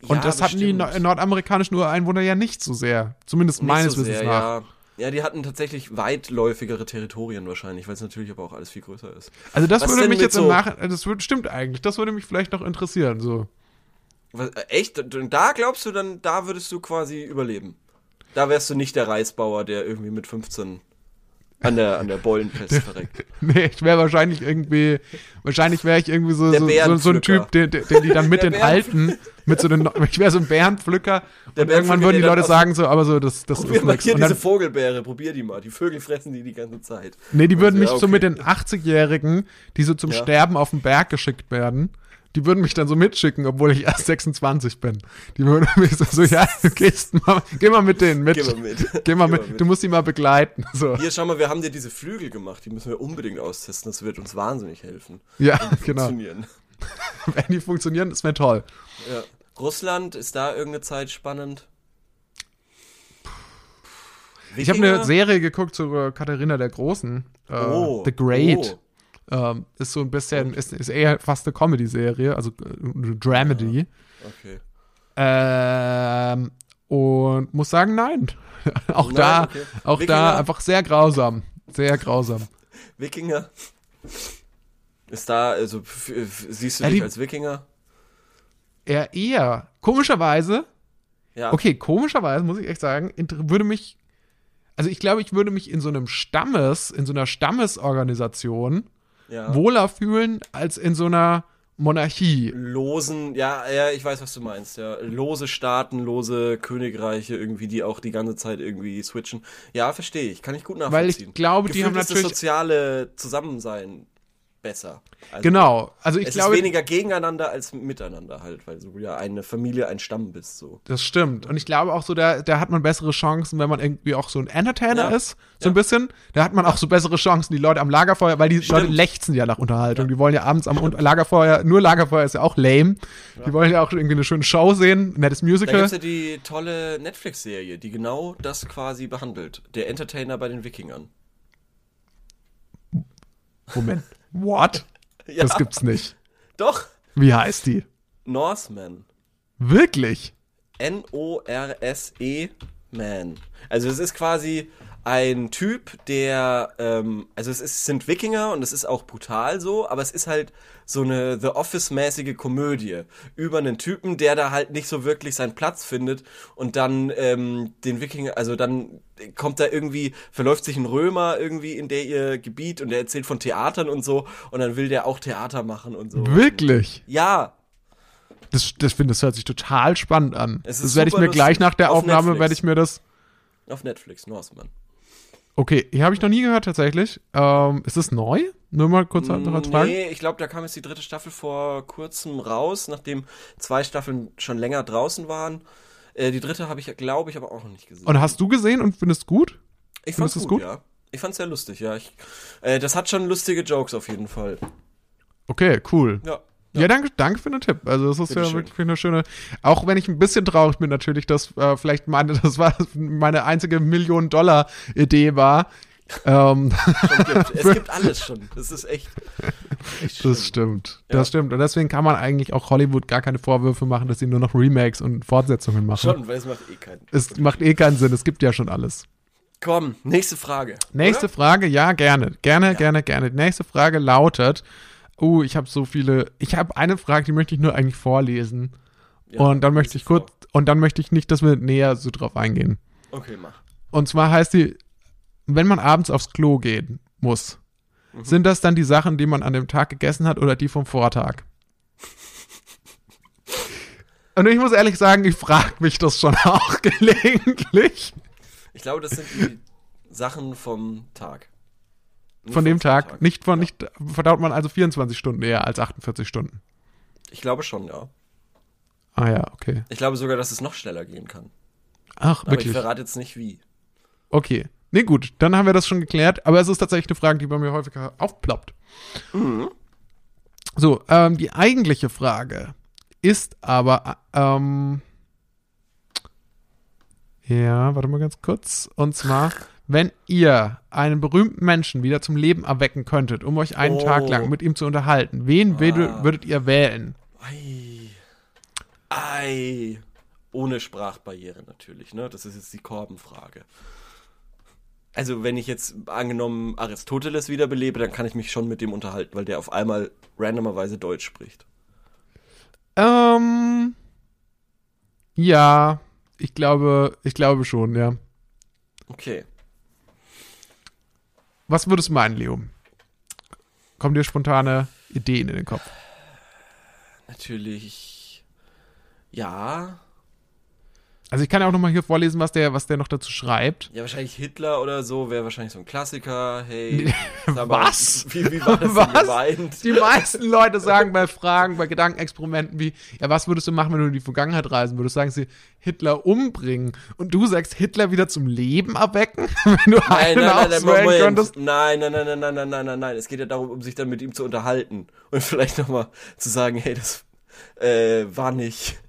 Und Ja, das hatten die bestimmt. no nordamerikanischen Ureinwohner ja nicht so sehr. Zumindest Nicht meines so Wissens sehr, nach. Ja. Ja, die hatten tatsächlich weitläufigere Territorien wahrscheinlich, weil es natürlich aber auch alles viel größer ist. Also das Was würde mich jetzt im so- Nachhinein, das würde, stimmt eigentlich, das würde mich vielleicht noch interessieren, so. Was, äh, echt? Da glaubst du dann, da würdest du quasi überleben. Da wärst du nicht der Reisbauer, der irgendwie mit 15 an der, an der Beulenpest <laughs> verreckt. Nee, ich wäre wahrscheinlich irgendwie, wahrscheinlich wäre ich irgendwie so, so, so, so ein. Typ, den, den die dann mit <laughs> Der den Alten, mit so den, <laughs> ich wäre so ein Bärenpflücker Der und irgendwann würden die Leute sagen so, aber so, das, das Probier ist mal hier Und diese dann, Vogelbeere, probier die mal. Die Vögel fressen die die ganze Zeit. nee, die würden Ja, mich so okay. mit den 80-Jährigen, die so zum Ja. Sterben auf den Berg geschickt werden, die würden mich dann so mitschicken, obwohl ich erst 26 bin. Die würden <laughs> mich so, so ja, du gehst mal, geh mal mit denen mit. Geh mal mit. Geh mal Geh mit. mit. Du musst die mal begleiten. So. Hier, schau mal, wir haben dir diese Flügel gemacht. Die müssen wir unbedingt austesten. Das wird uns wahnsinnig helfen. Ja, genau. <laughs> Wenn die funktionieren, ist mir toll. Ja. Russland, ist da irgendeine Zeit spannend? Ich habe eine Serie geguckt zu äh, Katharina der Großen. Äh, Oh, The Great. oh. Ähm, ist so ein bisschen, ist, ist eher fast eine Comedy-Serie, also äh, eine Dramedy. Okay. Ähm, und muss sagen, nein. <laughs> auch Nein, da, okay. auch Wikinger? da einfach sehr grausam. Sehr grausam. <laughs> Wikinger? Ist da, also siehst du Ja, dich die- als Wikinger? Eher, eher. Komischerweise, Ja. okay, komischerweise muss ich echt sagen, würde mich, also ich glaube, ich würde mich in so einem Stammes, in so einer Stammesorganisation ja. wohler fühlen als in so einer Monarchie. Losen, ja, ja, ich weiß, was du meinst, ja. Lose Staaten, lose Königreiche irgendwie, die auch die ganze Zeit irgendwie switchen. Ja, verstehe ich, kann ich gut Weil nachvollziehen. ich glaube, die Gefühlt haben ist das natürlich. soziale Zusammensein besser. Also, Genau. Also ich es glaube, ist weniger gegeneinander als miteinander halt, weil du ja eine Familie, ein Stamm bist, so. das stimmt. Und ich glaube auch so, da, da hat man bessere Chancen, wenn man irgendwie auch so ein Entertainer Ja. ist, so Ja. ein bisschen. Da hat man auch so bessere Chancen, die Leute am Lagerfeuer, weil die Stimmt. Leute lechzen ja nach Unterhaltung. Die wollen ja abends am Lagerfeuer, nur Lagerfeuer ist ja auch lame. Die wollen ja auch irgendwie eine schöne Show sehen, ein nettes Da Musical. gibt's ja die tolle Netflix-Serie, die genau das quasi behandelt. Der Entertainer bei den Wikingern. Moment. What? <laughs> Ja, Das gibt's nicht. doch. Wie heißt die? Norseman. Wirklich? N-O-R-S-E Man. Also es ist quasi ein Typ, der, ähm, also es ist, sind Wikinger und es ist auch brutal so, aber es ist halt so eine The Office-mäßige Komödie über einen Typen, der da halt nicht so wirklich seinen Platz findet und dann ähm, den Wikinger, also dann kommt da irgendwie, verläuft sich ein Römer irgendwie in der ihr Gebiet und der erzählt von Theatern und so und dann will der auch Theater machen und so. Wirklich? Ja, Das, das finde das hört sich total spannend an. Das werde ich mir gleich nach der Auf Aufnahme, werde ich mir das, Auf Netflix, Norseman. Okay, hier habe ich noch nie gehört tatsächlich. Ähm, ist es neu? Nur mal kurz noch als Frage. Nee, ich glaube, da kam jetzt die dritte Staffel vor kurzem raus, nachdem zwei Staffeln schon länger draußen waren. Äh, die dritte habe ich, glaube ich, aber auch noch nicht gesehen. Und hast du gesehen und findest gut? ich fand's du's gut, ja. Ich fand's sehr lustig, ja. Ich, äh, das hat schon lustige Jokes auf jeden Fall. Okay, cool. Ja. Ja, danke, danke für den Tipp. Also das ist ja Bitteschön. wirklich eine schöne. Auch wenn ich ein bisschen traurig bin natürlich, dass äh, vielleicht meine, <laughs> das war meine einzige Million Dollar Idee war. Ähm, es <laughs> gibt alles schon. Das ist echt. echt das stimmt, Ja. das stimmt. Und deswegen kann man eigentlich auch Hollywood gar keine Vorwürfe machen, dass sie nur noch Remakes und Fortsetzungen machen. Schon, weil es macht eh keinen. Es macht eh keinen Sinn. Es gibt ja schon alles. Komm, nächste Frage. Nächste Oder? Frage, ja, gerne. Gerne, gerne, gerne. Die nächste Frage lautet: Uh, ich habe so viele. Ich habe eine Frage, die möchte ich nur eigentlich vorlesen. Ja, und dann möchte ich kurz. Und dann möchte ich nicht, dass wir näher so drauf eingehen. vor. Okay, mach. Und zwar heißt die, wenn man abends aufs Klo gehen muss, Mhm. sind das dann die Sachen, die man an dem Tag gegessen hat oder die vom Vortag? Und ich muss ehrlich sagen, ich frage mich das schon <laughs> auch gelegentlich. Ich glaube, das sind die Sachen vom Tag. Nicht Von dem Tag. Vortag. Nicht von, Ja. nicht, verdaut man also 24 Stunden eher als 48 Stunden. Ich glaube schon, ja. Ah ja, okay. Ich glaube sogar, dass es noch schneller gehen kann. Ach, Aber ich wirklich. verrate jetzt nicht wie. Okay. Nee, gut, dann haben wir das schon geklärt. Aber es ist tatsächlich eine Frage, die bei mir häufiger aufploppt. Mhm. So, ähm, die eigentliche Frage ist aber, ähm, ja, warte mal ganz kurz. Und zwar, wenn ihr einen berühmten Menschen wieder zum Leben erwecken könntet, um euch einen Oh. Tag lang mit ihm zu unterhalten, wen würdet, Ah. würdet ihr wählen? Ei. Ei. Ohne Sprachbarriere natürlich, ne? Das ist jetzt die Korbenfrage. Also, wenn ich jetzt angenommen Aristoteles wiederbelebe, dann kann ich mich schon mit dem unterhalten, weil der auf einmal randomerweise Deutsch spricht. Ähm, ja, ich glaube, ich glaube schon, ja. Okay. Was würdest du meinen, Leo? Kommen dir spontane Ideen in den Kopf? Natürlich. Ja. Also ich kann ja auch noch mal hier vorlesen, was der, was der noch dazu schreibt. Ja, wahrscheinlich Hitler oder so wäre wahrscheinlich so ein Klassiker. Hey. Was? Wie, wie war das Was? gemeint? Die meisten Leute sagen bei <laughs> Fragen, bei Gedankenexperimenten wie, ja, was würdest du machen, wenn du in die Vergangenheit reisen würdest? Sagen sie, Hitler umbringen. Und du sagst, Hitler wieder zum Leben erwecken? <laughs> wenn du Nein, einen nein, nein, nein, könntest? nein, nein, nein, nein, nein, nein, nein, nein, nein. Es geht ja darum, um sich dann mit ihm zu unterhalten und vielleicht nochmal zu sagen, hey, das äh, war nicht.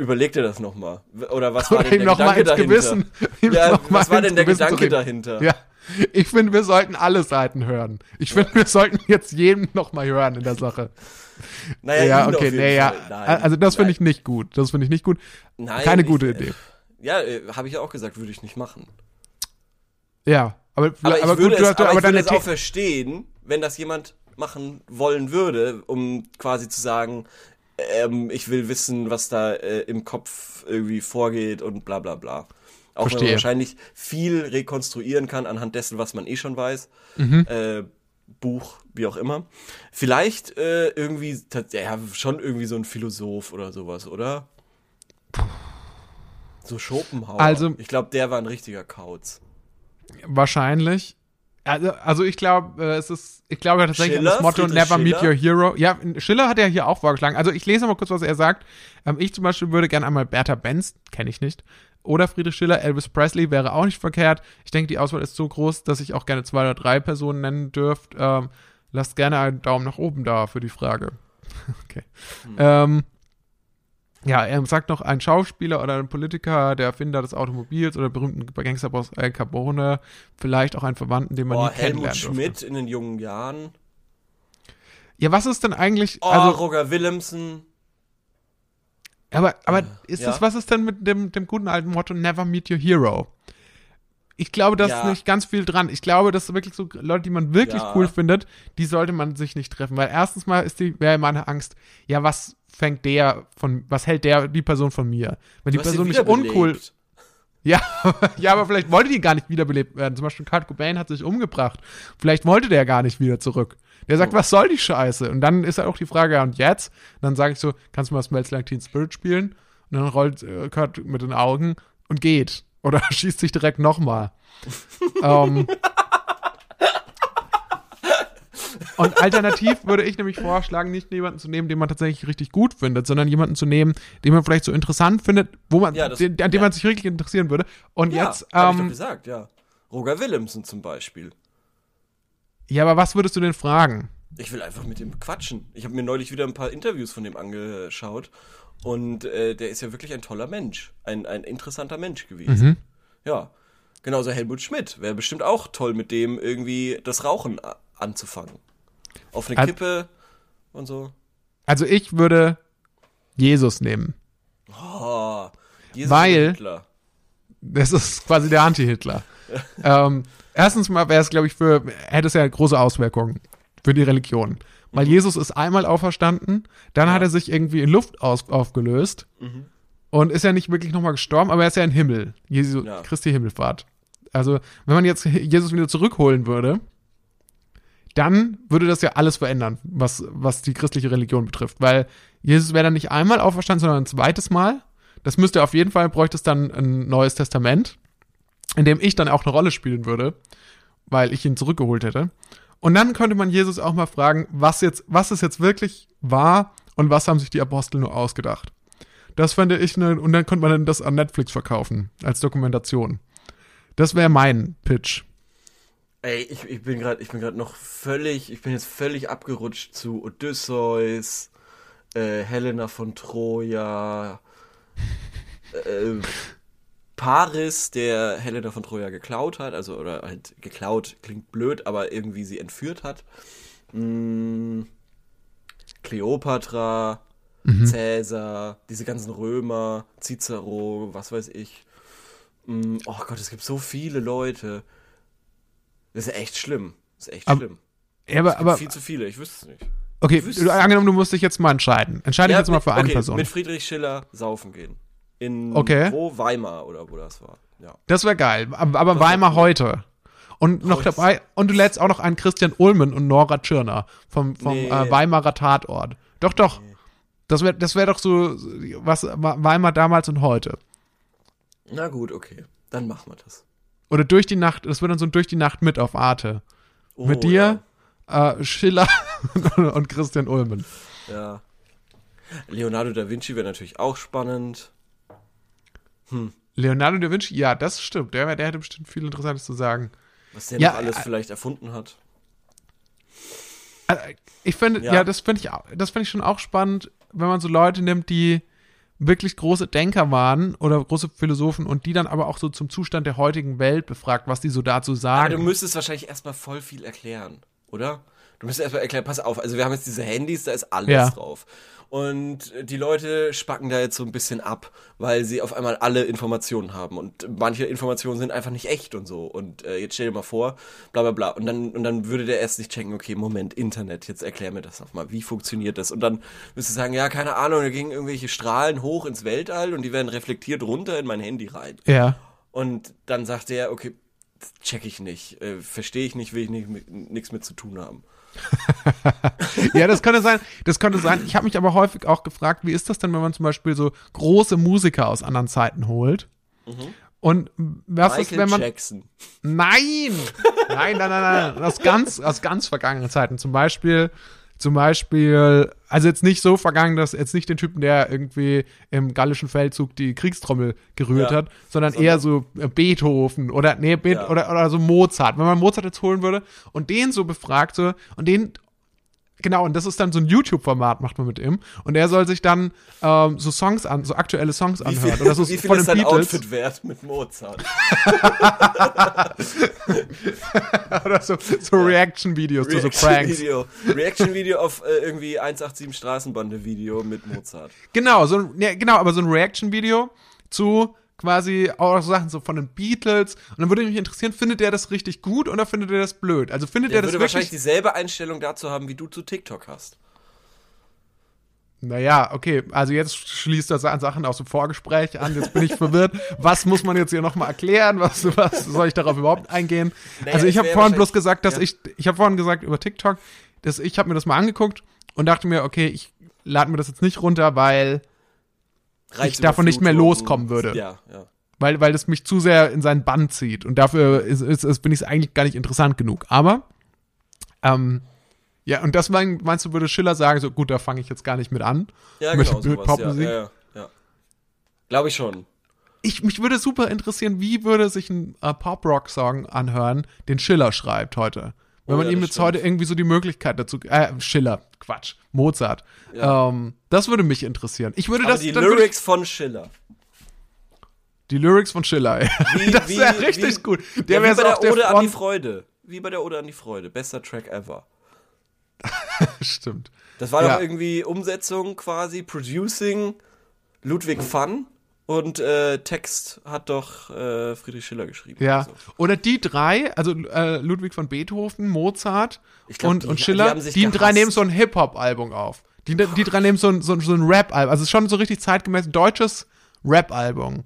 Überleg dir das nochmal. Oder was war Oder denn der Gedanke dahinter? Ja, was war denn der Gedanke <laughs> dahinter? Ja. Ich finde, wir sollten alle Seiten hören. Ich finde, wir sollten jetzt jeden noch mal hören in der Sache. Naja, Ja, okay, jeden nee, ja. Fall. Nein, Also das finde ich nicht gut. Das finde ich nicht gut. Nein, Keine ich- gute Idee. Ja, äh, habe ich ja auch gesagt, würde ich nicht machen. Ja, aber, Aber ich aber würde, gut, du es, hast aber aber ich würde es auch verstehen, wenn das jemand machen wollen würde, um quasi zu sagen, ähm, ich will wissen, was da äh, im Kopf irgendwie vorgeht und bla bla bla. Auch wenn Verstehe. man wahrscheinlich viel rekonstruieren kann anhand dessen, was man eh schon weiß. Mhm. Äh, Buch, wie auch immer. Vielleicht äh, irgendwie, ja, schon irgendwie so ein Philosoph oder sowas, oder? So Schopenhauer. Also- ich glaube, der war ein richtiger Kauz. wahrscheinlich. Also, also ich glaube, äh, es ist, ich glaube tatsächlich an das Schiller? Motto Friedrich Never meet Schiller? your hero. Ja, Schiller hat ja hier auch vorgeschlagen. Also ich lese mal kurz, was er sagt. Ähm, ich zum Beispiel würde gerne einmal Bertha Benz, kenne ich nicht, oder Friedrich Schiller, Elvis Presley wäre auch nicht verkehrt. Ich denke, die Auswahl ist so groß, dass ich auch gerne zwei oder drei Personen nennen dürft. Ähm, lasst gerne einen Daumen nach oben da für die Frage. <laughs> okay. Ähm, ja, er sagt noch, ein Schauspieler oder ein Politiker, der Erfinder des Automobils oder berühmten Gangsterboss Al Capone, vielleicht auch einen Verwandten, den man Oh, nie Helmut kennenlernen durfte. Schmidt in den jungen Jahren. Ja, was ist denn eigentlich, Oh, also, Roger Willemsen. aber, aber ist ja. es, was ist denn mit dem, dem guten alten Motto Never Meet Your Hero? Ich glaube, da ist Ja. nicht ganz viel dran. Ich glaube, dass wirklich so Leute, die man wirklich Ja. cool findet, die sollte man sich nicht treffen. Weil erstens mal ist die, wäre meine Angst, ja, was fängt der von, was hält der, die Person von mir? Wenn die Person mich uncool. Ja, <laughs> ja, aber vielleicht wollte die gar nicht wiederbelebt werden. Zum Beispiel Kurt Cobain hat sich umgebracht. Vielleicht wollte der gar nicht wieder zurück. Der sagt, Oh. was soll die Scheiße? Und dann ist halt auch die Frage, ja, und jetzt? Und dann sage ich so, kannst du mal Smells Like Teen Spirit spielen? Und dann rollt äh, Kurt mit den Augen und geht. Oder <laughs> schießt sich direkt nochmal. ähm, und alternativ würde ich nämlich vorschlagen, nicht jemanden zu nehmen, den man tatsächlich richtig gut findet, sondern jemanden zu nehmen, den man vielleicht so interessant findet, wo man, Ja, das- den, an dem ja. man sich wirklich interessieren würde. Und Ja, jetzt, hab ich doch ähm, gesagt, ja. Roger Willemsen zum Beispiel. ja, aber was würdest du denn fragen? Ich will einfach mit dem quatschen. Ich habe mir neulich wieder ein paar Interviews von dem angeschaut und äh, der ist ja wirklich ein toller Mensch, ein, ein interessanter Mensch gewesen. Mhm. Ja, genauso Helmut Schmidt wäre bestimmt auch toll, mit dem irgendwie das Rauchen anzufangen. Auf eine Al- Kippe und so. Also ich würde Jesus nehmen. Oh, Jesus Weil- Hitler. Das ist quasi der Anti-Hitler. <laughs> ähm, erstens mal wäre es, glaube ich, für, hätte es ja große Auswirkungen für die Religion. Weil Mhm. Jesus ist einmal auferstanden, dann hat er sich irgendwie in Luft aus, aufgelöst Mhm. und ist ja nicht wirklich nochmal gestorben, aber er ist ja im Himmel. Jesu, Ja. Christi Himmelfahrt. Also, wenn man jetzt Jesus wieder zurückholen würde, dann würde das ja alles verändern, was, was die christliche Religion betrifft. Weil Jesus wäre dann nicht einmal auferstanden, sondern ein zweites Mal. Das müsste auf jeden Fall, bräuchte es dann ein neues Testament, in dem ich dann auch eine Rolle spielen würde, weil ich ihn zurückgeholt hätte. Und dann könnte man Jesus auch mal fragen, was jetzt, was es jetzt wirklich war und was haben sich die Apostel nur ausgedacht. Das fände ich eine, und dann könnte man das an Netflix verkaufen, als Dokumentation. Das wäre mein Pitch. Ey, ich, ich bin gerade, ich bin gerade noch völlig, ich bin jetzt völlig abgerutscht zu Odysseus, äh, Helena von Troja, äh, Paris, der Helena von Troja geklaut hat, also oder halt geklaut klingt blöd, aber irgendwie sie entführt hat. Mm, Kleopatra, Cäsar, diese ganzen Römer, Cicero, was weiß ich. Mm, oh Gott, es gibt so viele Leute. Das ist echt schlimm. Das ist echt Aber- schlimm. Ja, aber, aber viel zu viele, ich wüsste es nicht. okay, du, angenommen, du musst dich jetzt mal entscheiden. Entscheide dich Ja, jetzt mal für eine okay, Person. Mit Friedrich Schiller saufen gehen. In Okay. wo? Weimar oder wo das war. Ja. Das wäre geil. Aber, aber Weimar heute. Und noch Heute. dabei, und du lädst auch noch einen Christian Ullmann und Nora Tschirner vom, vom Nee. äh, Weimarer Tatort. Doch, doch. Das wäre das wär doch so, was Weimar damals und heute. Na gut, okay. Dann machen wir das. Oder durch die Nacht, das wird dann so ein durch die Nacht mit auf Arte. Oh, mit dir, äh, Schiller <laughs> und Christian. Ja. ja. Leonardo da Vinci wäre natürlich auch spannend. Leonardo da Vinci, ja, das stimmt. Der, der hätte bestimmt viel Interessantes zu sagen. Was der Ja, noch alles äh, vielleicht erfunden hat. Also, ich finde, ja. Ja. das finde ich, das finde ich schon auch spannend, wenn man so Leute nimmt, die wirklich große Denker waren oder große Philosophen und die dann aber auch so zum Zustand der heutigen Welt befragt, was die so dazu Aber sagen. du müsstest wahrscheinlich erstmal voll viel erklären, oder? Du müsstest erstmal erklären, pass auf, also wir haben jetzt diese Handys, da ist alles Ja. drauf. Und die Leute spacken da jetzt so ein bisschen ab, weil sie auf einmal alle Informationen haben. Und manche Informationen sind einfach nicht echt und so. Und äh, jetzt stell dir mal vor, bla bla bla. Und dann, und dann würde der erst nicht checken, okay, Moment, Internet, jetzt erklär mir das nochmal. Wie funktioniert das? Und dann müsstest du sagen, ja, keine Ahnung, da gingen irgendwelche Strahlen hoch ins Weltall und die werden reflektiert runter in mein Handy rein. ja. Und dann sagt er, okay, check ich nicht, äh, verstehe ich nicht, will ich nicht, nichts mit zu tun haben. <laughs> ja, das könnte sein. Das könnte sein. Ich habe mich aber häufig auch gefragt, wie ist das denn, wenn man zum Beispiel so große Musiker aus anderen Zeiten holt? Und was ist, Michael wenn man Jackson. Nein! Nein, nein, nein, nein. Aus ganz, aus ganz vergangenen Zeiten. Zum Beispiel, zum Beispiel, also jetzt nicht so vergangen, dass jetzt nicht den Typen, der irgendwie im gallischen Feldzug die Kriegstrommel gerührt Ja. hat, sondern eher so äh, Beethoven oder, nee, Be Ja. oder, oder so Mozart. Wenn man Mozart jetzt holen würde und den so befragt, so, und den Genau, und das ist dann so ein YouTube-Format, macht man mit ihm. Und er soll sich dann ähm, so Songs an, so aktuelle Songs Wie anhören. viel, Oder so wie viel von ist Beatles. Outfit wert mit Mozart? <laughs> Oder so, so Reaction-Videos zu so Pranks. Video. Reaction Video auf äh, irgendwie 187 Straßenbande Video mit Mozart. Genau, so ein, ja, genau, aber so ein Reaction-Video zu quasi auch Sachen so von den Beatles. Und dann würde mich interessieren, findet er das richtig gut oder findet er das blöd? Also findet Der er das würde wahrscheinlich dieselbe Einstellung dazu haben, wie du zu TikTok hast. Naja, okay, also jetzt schließt das an Sachen aus dem Vorgespräch an, jetzt bin ich verwirrt. Was muss man jetzt hier nochmal erklären? Was, was soll ich darauf überhaupt eingehen? Naja, also ich habe vorhin bloß gesagt, dass ja. ich, ich habe vorhin gesagt über TikTok, dass ich habe mir das mal angeguckt und dachte mir, okay, ich lade mir das jetzt nicht runter, weil davon nicht mehr loskommen würde. Ja, ja. weil, weil das mich zu sehr in seinen Bann zieht. Und dafür ist, ist, ist, bin ich eigentlich gar nicht interessant genug. Aber, ähm, ja, und das mein, meinst du, würde Schiller sagen, so gut, da fange ich jetzt gar nicht mit an. Ja, mit, genau, sowas. Popmusik. ja, ja, ja. Glaube ich schon. Ich, mich würde super interessieren, wie würde sich ein äh, Pop-Rock-Song anhören, den Schiller schreibt heute. Wenn man ja, ihm jetzt stimmt. heute irgendwie so die Möglichkeit dazu, äh, Schiller, Quatsch, Mozart. Ja. Ähm, das würde mich interessieren. Ich würde Aber das, die würde ich- Lyrics von Schiller. die Lyrics von Schiller, ey. Wie- <laughs> das wäre richtig wie- gut. Ja, Der wie wäre bei der der Ode an die. Freude. Wie bei der Ode an die Freude. Bester Track ever. <laughs> Stimmt. Das war Ja. doch irgendwie Umsetzung quasi, Producing, Ludwig Pfann und äh, Text hat doch äh, Friedrich Schiller geschrieben. Ja. Also. Oder die drei, also äh, Ludwig von Beethoven, Mozart glaub, und, die- und die Schiller, sich die drei nehmen so ein Hip-Hop-Album auf. Die, die drei nehmen so ein, so ein, so ein Rap-Album. Also es ist schon so richtig zeitgemäß deutsches Rap-Album.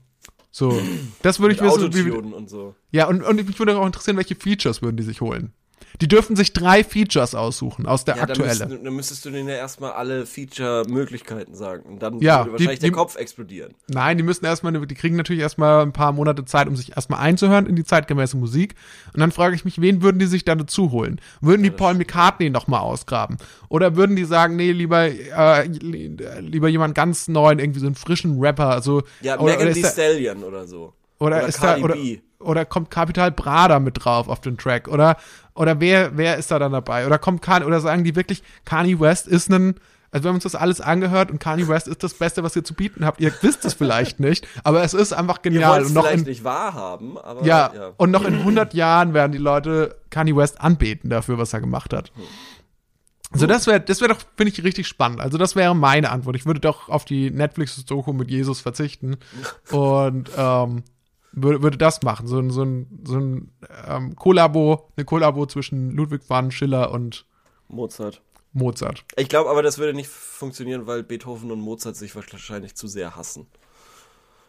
So, das würde ich wissen. Wie, und so. ja, und, und mich würde auch interessieren, welche Features würden die sich holen. Die dürfen sich drei Features aussuchen aus der Ja, dann, aktuelle. müsst, dann müsstest du denen ja erstmal alle Feature-Möglichkeiten sagen. Und dann Ja, würde wahrscheinlich die- der Kopf explodieren. Nein, die müssen erstmal, die kriegen natürlich erstmal ein paar Monate Zeit, um sich erstmal einzuhören in die zeitgemäße Musik. Und dann frage ich mich, wen würden die sich da dazu holen? Würden die Paul McCartney nochmal ausgraben? Oder würden die sagen, nee, lieber, äh, li- lieber jemand ganz neuen, irgendwie so einen frischen Rapper, also, Ja, oder, Megan oder, Thee da, Stallion oder so. oder, oder ist da, Cardi oder, B. oder kommt Capital Bra mit drauf auf den Track? Oder, oder wer, wer ist da dann dabei? Oder kommt Kanye, oder sagen die wirklich, Kanye West ist ein, also wir haben uns das alles angehört und Kanye West ist das Beste, was ihr zu bieten habt. Ihr wisst es vielleicht nicht, aber es ist einfach Ihr genial. es Und noch vielleicht in, nicht wahrhaben, aber ja, ja. und noch in 100 Jahren werden die Leute Kanye West anbeten dafür, was er gemacht hat. Also das wäre, das wäre doch, finde ich, richtig spannend. Also das wäre meine Antwort. Ich würde doch auf die Netflix-Doku mit Jesus verzichten <laughs> und ähm, würde, würde das machen. So ein, so ein, so ein ähm, Kollabo, eine Kollabo zwischen Ludwig van Schiller und Mozart. Mozart. Ich glaube aber, das würde nicht funktionieren, weil Beethoven und Mozart sich wahrscheinlich zu sehr hassen.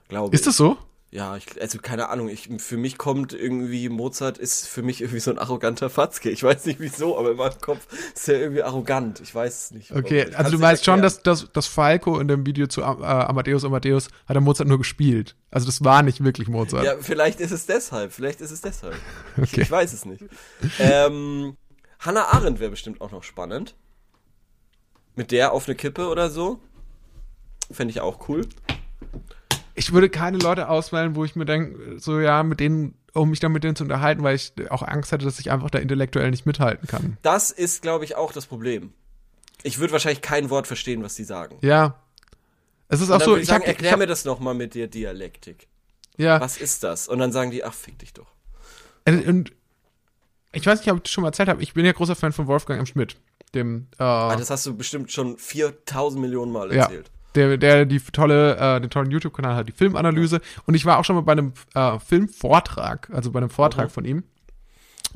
Glaube Ist ich. das so? Ja, ich, also keine Ahnung. Ich, für mich kommt irgendwie, Mozart ist für mich irgendwie so ein arroganter Fatzke. Ich weiß nicht wieso, aber in meinem Kopf ist er irgendwie arrogant. Ich weiß es nicht. Okay, Ich also du meinst schon, erklären. dass, dass, dass Falco in dem Video zu äh, Amadeus Amadeus hat er Mozart nur gespielt. Also das war nicht wirklich Mozart. Ja, vielleicht ist es deshalb. Vielleicht ist es deshalb. <laughs> Ich, Okay. ich weiß es nicht. ähm, Hannah Arendt wäre bestimmt auch noch spannend. Mit der auf eine Kippe oder so. Fände ich auch cool. Ich würde keine Leute auswählen, wo ich mir denke, so ja, mit denen, um mich dann mit denen zu unterhalten, weil ich auch Angst hätte, dass ich einfach da intellektuell nicht mithalten kann. Das ist, glaube ich, auch das Problem. Ich würde wahrscheinlich kein Wort verstehen, was die sagen. Ja. Es ist auch so, ich ich sagen, hab, ich erklär hab, mir das nochmal mit der Dialektik. ja, Was ist das? Und dann sagen die, ach, fick dich doch. und, und ich weiß nicht, ob ich das schon mal erzählt habe, ich bin ja großer Fan von Wolfgang M. Schmidt, dem, äh, Ah, das hast du bestimmt schon 4000 Millionen Mal Ja. Der, der die tolle, äh, den tollen YouTube-Kanal hat, die Filmanalyse. Und ich war auch schon mal bei einem äh, Filmvortrag, also bei einem Vortrag Mhm. von ihm.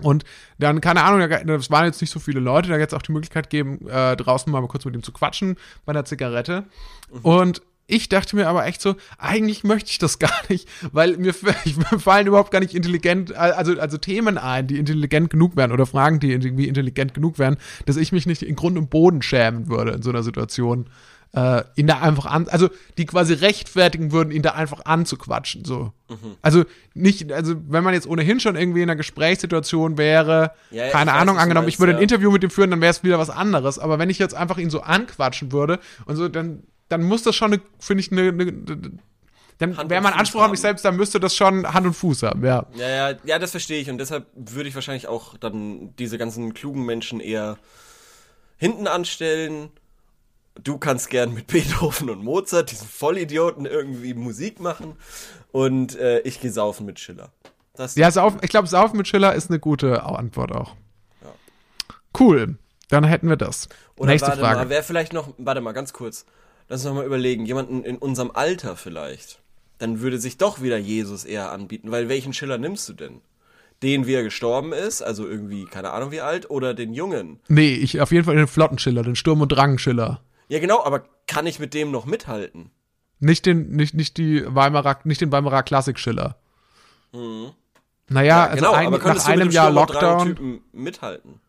Und dann, keine Ahnung, da- das waren jetzt nicht so viele Leute, da jetzt auch die Möglichkeit geben, äh, draußen mal kurz mit ihm zu quatschen bei einer Zigarette. Mhm. Und ich dachte mir aber echt so, eigentlich möchte ich das <laughs> gar nicht, weil mir, <laughs> ich, mir fallen überhaupt gar nicht intelligent, also, also Themen ein, die intelligent genug wären oder Fragen, die irgendwie intelligent genug wären, dass ich mich nicht in Grund und Boden schämen würde in so einer Situation äh, ihn da einfach an, also die quasi rechtfertigen würden, ihn da einfach anzuquatschen, so. Mhm. Also nicht, also wenn man jetzt ohnehin schon irgendwie in einer Gesprächssituation wäre, Ja, ja, keine weiß, Ahnung, du angenommen, meinst, ich würde ein ja. Interview mit ihm führen, dann wäre es wieder was anderes. Aber wenn ich jetzt einfach ihn so anquatschen würde und so, dann, dann muss das schon, eine, finde ich, eine, eine dann Hand wäre mein Anspruch an mich selbst, dann müsste das schon Hand und Fuß haben, ja. Ja, ja, ja, das verstehe ich. Und deshalb würde ich wahrscheinlich auch dann diese ganzen klugen Menschen eher hinten anstellen. Du kannst gern mit <laughs> Beethoven und Mozart, diesen Vollidioten, irgendwie Musik machen. Und äh, ich gehe saufen mit Schiller. Das Ja, Sauf, ich glaube, Saufen mit Schiller ist eine gute Antwort auch. Ja. Cool, dann hätten wir das. Oder Nächste warte Frage. mal, wer vielleicht noch, warte mal, ganz kurz. Lass uns noch mal überlegen, jemanden in unserem Alter vielleicht. Dann würde sich doch wieder Jesus eher anbieten, weil welchen Schiller nimmst du denn? Den, wie er gestorben ist, also irgendwie, keine Ahnung wie alt, oder den Jungen? Nee, ich auf jeden Fall den Flottenschiller, den Sturm- und Drang-Schiller. Ja, genau, aber kann ich mit dem noch mithalten? Nicht den, nicht, nicht die Weimarer, nicht den Weimarer Klassik-Schiller. Naja, also ein, Mhm. aber könntest nach du mit einem dem Jahr Lockdown. Drang-Typen mithalten?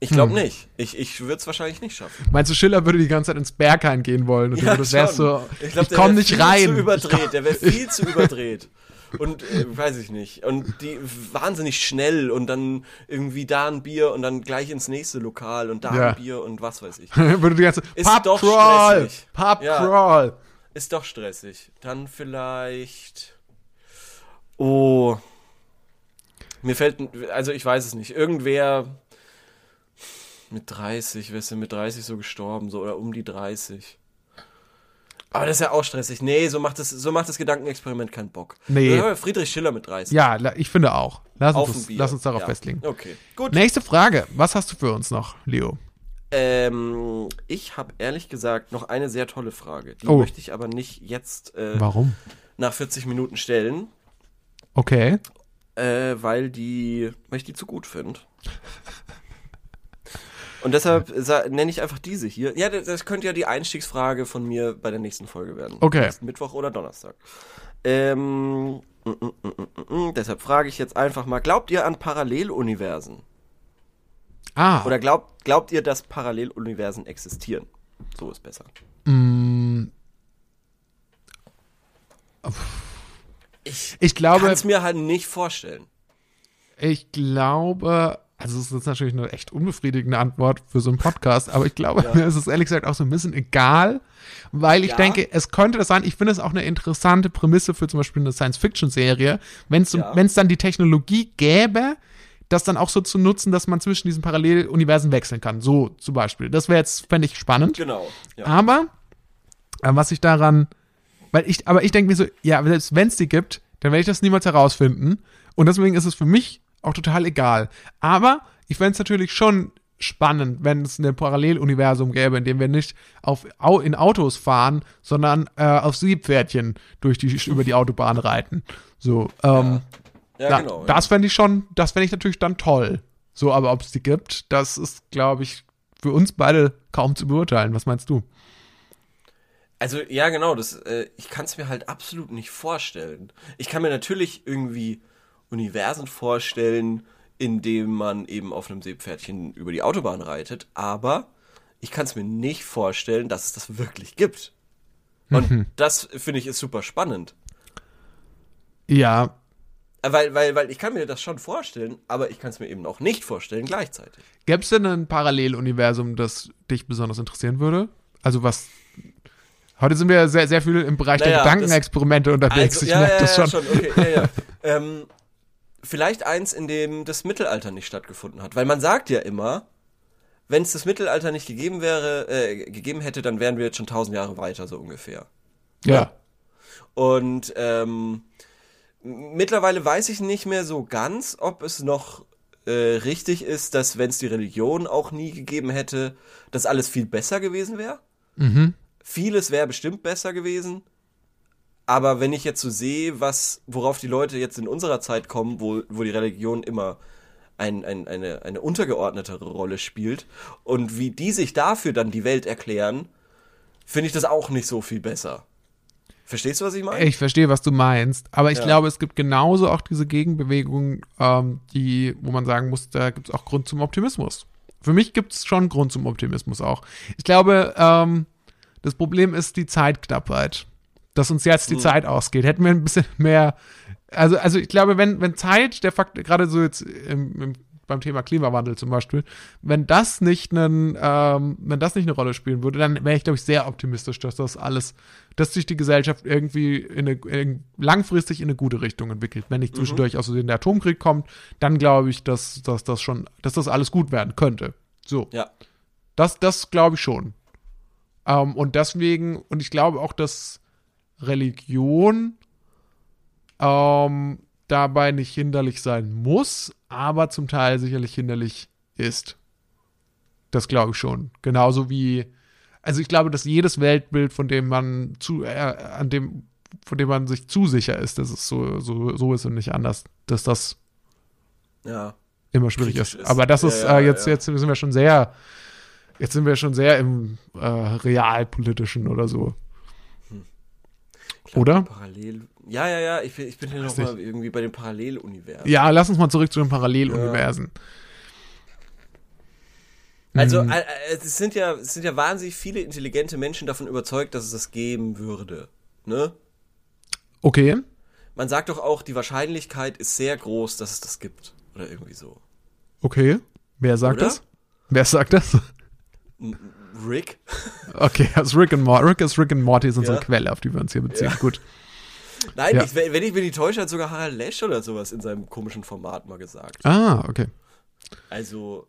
Ich glaube Hm. nicht. Ich, ich würde es wahrscheinlich nicht schaffen. Meinst du, Schiller würde die ganze Zeit ins Berghain gehen wollen und du würdest wärst so, ich, glaub, ich der komm nicht viel rein. Zu überdreht. Der wäre viel zu überdreht. <laughs> <laughs> Und äh, weiß ich nicht. Und die wahnsinnig schnell und dann irgendwie da ein Bier und dann gleich ins nächste Lokal und da Ja. ein Bier und was weiß ich. <laughs> würde die ganze Ist Pub doch Crawl, stressig. Pub Ja. Crawl. Ist doch stressig. Dann vielleicht. Oh. Mir fällt. Also ich weiß es nicht. Irgendwer mit 30, wärst du mit 30 so gestorben, so oder um die 30. Aber das ist ja auch stressig. Nee, so macht das, so macht das Gedankenexperiment keinen Bock. Nee. Friedrich Schiller mit 30. Ja, ich finde auch. Lass Auf uns, das, lass uns darauf Ja. festlegen. Okay. Gut. Nächste Frage. Was hast du für uns noch, Leo? Ähm, ich habe ehrlich gesagt noch eine sehr tolle Frage. Die Oh. möchte ich aber nicht jetzt äh, Warum? nach 40 Minuten stellen. Okay. äh, weil die, weil ich die zu gut finde. Und deshalb nenne ich einfach diese hier. Ja, das, könnte ja die Einstiegsfrage von mir bei der nächsten Folge werden. Okay. Mittwoch oder Donnerstag. Ähm, mm, mm, mm, mm, mm, deshalb frage ich jetzt einfach mal, glaubt ihr an Paralleluniversen? Ah, Oder glaubt, glaubt ihr, dass Paralleluniversen existieren? So ist besser. mm, Ich ich glaube, kann es mir halt nicht vorstellen. ich glaube, also es ist natürlich eine echt unbefriedigende Antwort für so einen Podcast, aber ich glaube, mir <laughs> ist es ehrlich gesagt auch so ein bisschen egal, weil ich Ja. denke, es könnte das sein, ich finde es auch eine interessante Prämisse für zum Beispiel eine Science-Fiction-Serie, wenn es Ja. dann die Technologie gäbe, das dann auch so zu nutzen, dass man zwischen diesen Paralleluniversen wechseln kann. So zum Beispiel. Das wäre jetzt, fände ich spannend. Genau. Ja. Aber, äh, was ich daran, weil ich, aber ich denke mir so, ja, selbst wenn es die gibt, dann werde ich das niemals herausfinden. Und deswegen ist es für mich auch total egal. Aber ich fände es natürlich schon spannend, wenn es ein Paralleluniversum gäbe, in dem wir nicht auf, Au, in Autos fahren, sondern äh, auf Siebpferdchen durch die, über die Autobahn reiten. So, ähm, ja, da, genau. ja. das fände ich schon, das fände ich natürlich dann toll. So, aber ob es die gibt, das ist, glaube ich, für uns beide kaum zu beurteilen. Was meinst du? Also ja, genau, das, äh, ich kann es mir halt absolut nicht vorstellen. Ich kann mir natürlich irgendwie Universen vorstellen, in dem man eben auf einem Seepferdchen über die Autobahn reitet, aber ich kann es mir nicht vorstellen, dass es das wirklich gibt. Und das finde ich ist super spannend. Ja, Äh, Weil, weil, weil ich kann mir das schon vorstellen, aber ich kann es mir eben auch nicht vorstellen gleichzeitig. Gäbe es denn ein Paralleluniversum, das dich besonders interessieren würde? Also was. Heute sind wir sehr, sehr viel im Bereich der Naja, Gedankenexperimente unterwegs. Also, ich ja, merke ja, das ja, schon. Okay, ja, ja. <laughs> ähm, vielleicht eins, in dem das Mittelalter nicht stattgefunden hat. Weil man sagt ja immer, wenn es das Mittelalter nicht gegeben wäre, äh, gegeben hätte, dann wären wir jetzt schon tausend Jahre weiter, so ungefähr. Ja. Und ähm, mittlerweile weiß ich nicht mehr so ganz, ob es noch äh, richtig ist, dass wenn es die Religion auch nie gegeben hätte, dass alles viel besser gewesen wäre. Mhm. Vieles wäre bestimmt besser gewesen. Aber wenn ich jetzt so sehe, was, worauf die Leute jetzt in unserer Zeit kommen, wo, wo die Religion immer ein, ein, eine, eine untergeordnetere Rolle spielt und wie die sich dafür dann die Welt erklären, finde ich das auch nicht so viel besser. Verstehst du, was ich meine? Ich verstehe, was du meinst, aber ich Ja. glaube, es gibt genauso auch diese Gegenbewegung, ähm, die, wo man sagen muss, da gibt es auch Grund zum Optimismus. Für mich gibt es schon Grund zum Optimismus auch. Ich glaube, ähm, das Problem ist die Zeitknappheit, dass uns jetzt die Zeit ausgeht. Hätten wir ein bisschen mehr, also, also ich glaube, wenn, wenn Zeit, der Fakt, gerade so jetzt im, im, beim Thema Klimawandel zum Beispiel, wenn das nicht einen, ähm, wenn das nicht eine Rolle spielen würde, dann wäre ich, glaube ich, sehr optimistisch, dass das alles, dass sich die Gesellschaft irgendwie in eine, in, langfristig in eine gute Richtung entwickelt. Wenn nicht zwischendurch aus Versehen der Atomkrieg kommt, dann glaube ich, dass, dass das schon, dass das alles gut werden könnte. So. Ja. Das, das glaube ich schon. Ähm, und deswegen, und ich glaube auch, dass Religion ähm, dabei nicht hinderlich sein muss, aber zum Teil sicherlich hinderlich ist. Das glaube ich schon. Genauso wie, also ich glaube, dass jedes Weltbild, von dem man zu, äh, an dem, von dem man sich zu sicher ist, dass es so, so, so ist und nicht anders, dass das Ja. immer schwierig ist. ist. Aber das Ja, ist äh, jetzt, ja. jetzt sind wir schon sehr, jetzt sind wir schon sehr im äh, realpolitischen oder so. Glaub, Oder? Parallel. Ja, ja, ja. Ich, bin- ich bin hier nochmal irgendwie bei den Paralleluniversen. Ja, lass uns mal zurück zu den Paralleluniversen. Also Hm. äh, äh, es sind ja es sind ja wahnsinnig viele intelligente Menschen davon überzeugt, dass es das geben würde. Ne? Okay. Man sagt doch auch, die Wahrscheinlichkeit ist sehr groß, dass es das gibt. Oder irgendwie so. Okay. Wer sagt Oder? das? Wer sagt das? Rick? Okay, also Rick und Morty. Rick ist Rick und Morty ist unsere Ja. Quelle, auf die wir uns hier beziehen. Ja. Gut. Nein, Ja. ich, wenn ich mich nicht täusche, hat sogar Harald Lesch oder sowas in seinem komischen Format mal gesagt. Ah, okay. Also,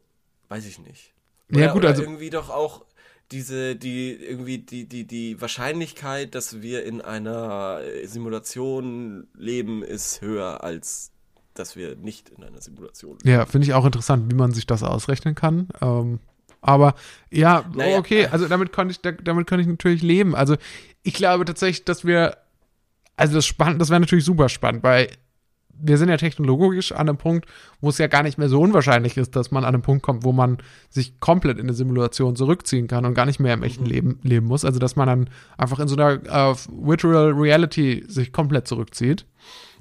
weiß ich nicht. Ja, Oder- gut, oder also- irgendwie doch auch diese, die, irgendwie die, die, die Wahrscheinlichkeit, dass wir in einer Simulation leben, ist höher als dass wir nicht in einer Simulation leben. Ja, finde ich auch interessant, wie man sich das ausrechnen kann. Ähm, aber ja, Naja, okay, äh, also damit konnte ich, da- damit konnte ich natürlich leben. Also ich glaube tatsächlich, dass wir, also das spannend, das wäre natürlich super spannend, weil wir sind ja technologisch an einem Punkt, wo es ja gar nicht mehr so unwahrscheinlich ist, dass man an einem Punkt kommt, wo man sich komplett in eine Simulation zurückziehen kann und gar nicht mehr im echten Leben leben muss. Also dass man dann einfach in so einer äh, Virtual Reality sich komplett zurückzieht.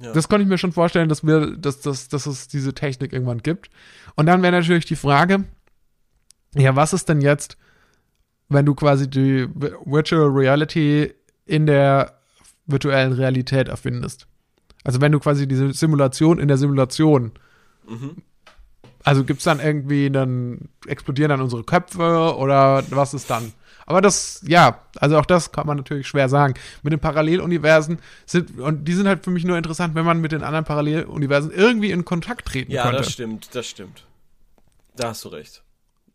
Ja. Das konnte ich mir schon vorstellen, dass wir, dass, dass, dass es diese Technik irgendwann gibt. Und dann wäre natürlich die Frage, ja, was ist denn jetzt, wenn du quasi die Vi- Virtual Reality in der virtuellen Realität erfindest? Also wenn du quasi diese Simulation in der Simulation, Mhm. also gibt es dann irgendwie, dann explodieren dann unsere Köpfe oder was ist dann? Aber das, ja, also auch das kann man natürlich schwer sagen. Mit den Paralleluniversen sind, und die sind halt für mich nur interessant, wenn man mit den anderen Paralleluniversen irgendwie in Kontakt treten Ja, könnte. das stimmt, das stimmt. Da hast du recht.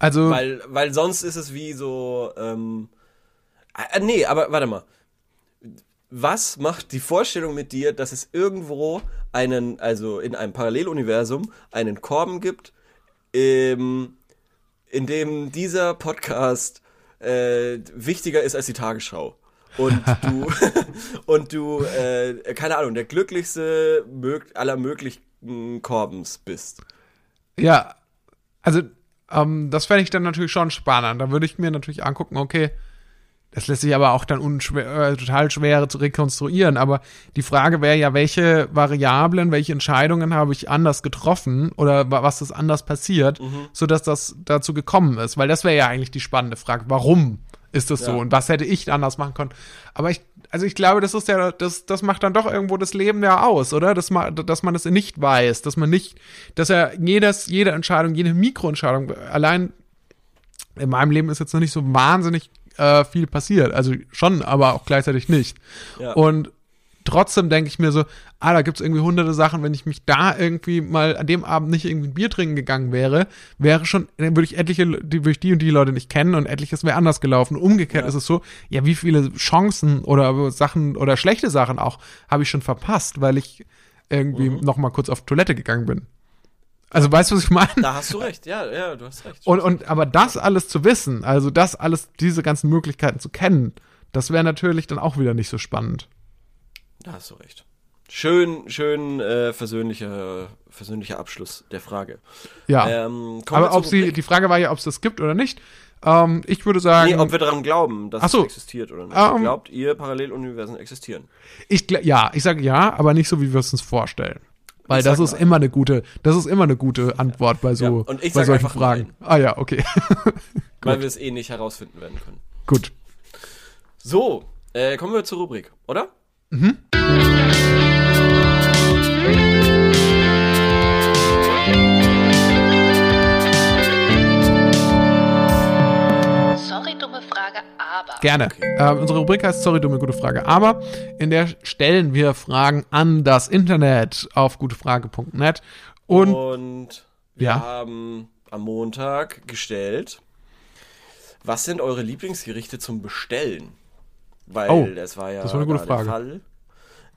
Also, Weil, weil sonst ist es wie so, ähm, äh, nee, aber warte mal. Was macht die Vorstellung mit dir, dass es irgendwo einen, also in einem Paralleluniversum, einen Korben gibt, ähm, in dem dieser Podcast äh, wichtiger ist als die Tagesschau? Und <laughs> du, <laughs> und du, äh, keine Ahnung, der glücklichste mög aller möglichen Korbens bist. Ja, also ähm, das fände ich dann natürlich schon spannend. Da würde ich mir natürlich angucken, okay, das lässt sich aber auch dann unschwer, äh, total schwer zu rekonstruieren. Aber die Frage wäre ja, welche Variablen, welche Entscheidungen habe ich anders getroffen oder wa- was ist anders passiert, sodass das dazu gekommen ist. Weil das wäre ja eigentlich die spannende Frage. Warum ist das so Ja. und was hätte ich anders machen können? Aber ich, also ich glaube, das ist ja, das, das macht dann doch irgendwo das Leben ja aus, oder? Dass man, dass man das nicht weiß, dass man nicht, dass er jedes, jede Entscheidung, jede Mikroentscheidung, allein in meinem Leben ist jetzt noch nicht so wahnsinnig äh, viel passiert. Also schon, aber auch gleichzeitig nicht. Ja. Und trotzdem denke ich mir so, ah, da gibt's irgendwie hunderte Sachen, wenn ich mich da irgendwie mal an dem Abend nicht irgendwie ein Bier trinken gegangen wäre, wäre schon, dann würde ich etliche, die, würde ich die und die Leute nicht kennen und etliches wäre anders gelaufen. Umgekehrt Ja. ist es so, ja, wie viele Chancen oder Sachen oder schlechte Sachen auch habe ich schon verpasst, weil ich irgendwie Mhm. noch mal kurz auf Toilette gegangen bin. Also weißt du, was ich meine? Da hast du recht, ja, ja, du hast recht. Und, und aber das alles zu wissen, also das alles, diese ganzen Möglichkeiten zu kennen, das wäre natürlich dann auch wieder nicht so spannend. Da hast du recht. Schön, schön äh, versöhnlicher, versöhnlicher Abschluss der Frage. Ja. Ähm, aber ob sie, die Frage war ja, ob es das gibt oder nicht. Ähm, ich würde sagen, Nee, ob wir daran glauben, dass so. es existiert oder nicht. Ähm, Glaubt ihr, Paralleluniversen existieren? ich, ja, ich sage ja, aber nicht so, wie wir es uns vorstellen. Weil Ich das ist nein. immer eine gute, das ist immer eine gute Antwort bei so, Ja, und ich bei solchen Fragen. Ah ja, okay. <laughs> Weil wir es eh nicht herausfinden werden können. Gut. So, äh, kommen wir zur Rubrik, oder? Sorry, dumme Frage, aber. Gerne. Ähm, unsere Rubrik heißt Sorry, dumme, gute Frage. Aber in der stellen wir Fragen an das Internet auf gutefrage.net. Und Und wir Ja. haben am Montag gestellt, was sind eure Lieblingsgerichte zum Bestellen? Weil Oh, das war ja das war eine gute Frage. der Fall.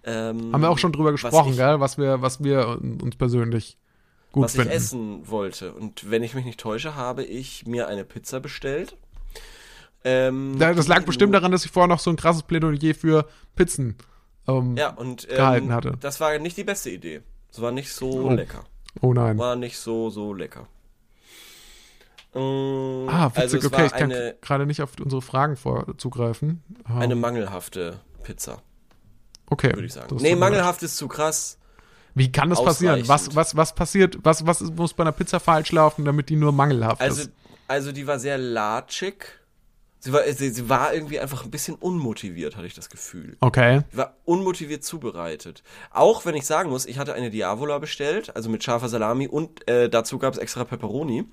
Ähm, haben wir auch schon drüber gesprochen, ich, gell? Was wir, was wir uns persönlich gut Was finden. ich essen wollte. Und wenn ich mich nicht täusche, habe ich mir eine Pizza bestellt. Ähm, Da- Das lag bestimmt daran, dass ich vorher noch so ein krasses Plädoyer für Pizzen ähm, Ja, und ähm, gehalten hatte. das war nicht die beste Idee. Es war nicht so Oh. lecker. Oh nein. War nicht so, so lecker. Ähm, Ah, witzig, also okay, ich kann gerade nicht auf unsere Fragen vor zugreifen. Ah, eine mangelhafte Pizza, okay. würde ich sagen. Nee, mangelhaft ist zu krass. Wie kann das passieren? Was, was, was passiert? Was, was muss bei einer Pizza falsch laufen, damit die nur mangelhaft Also, ist? Also die war sehr latschig. Sie war, sie, sie war irgendwie einfach ein bisschen unmotiviert, hatte ich das Gefühl. Okay. Sie war unmotiviert zubereitet. Auch wenn ich sagen muss, ich hatte eine Diavola bestellt, also mit scharfer Salami und äh, dazu gab es extra Pepperoni.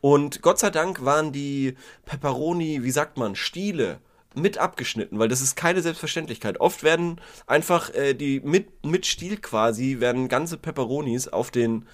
Und Gott sei Dank waren die Pepperoni, wie sagt man, Stiele mit abgeschnitten, weil das ist keine Selbstverständlichkeit. Oft werden einfach äh, die mit, mit Stiel quasi, werden ganze Pepperonis auf den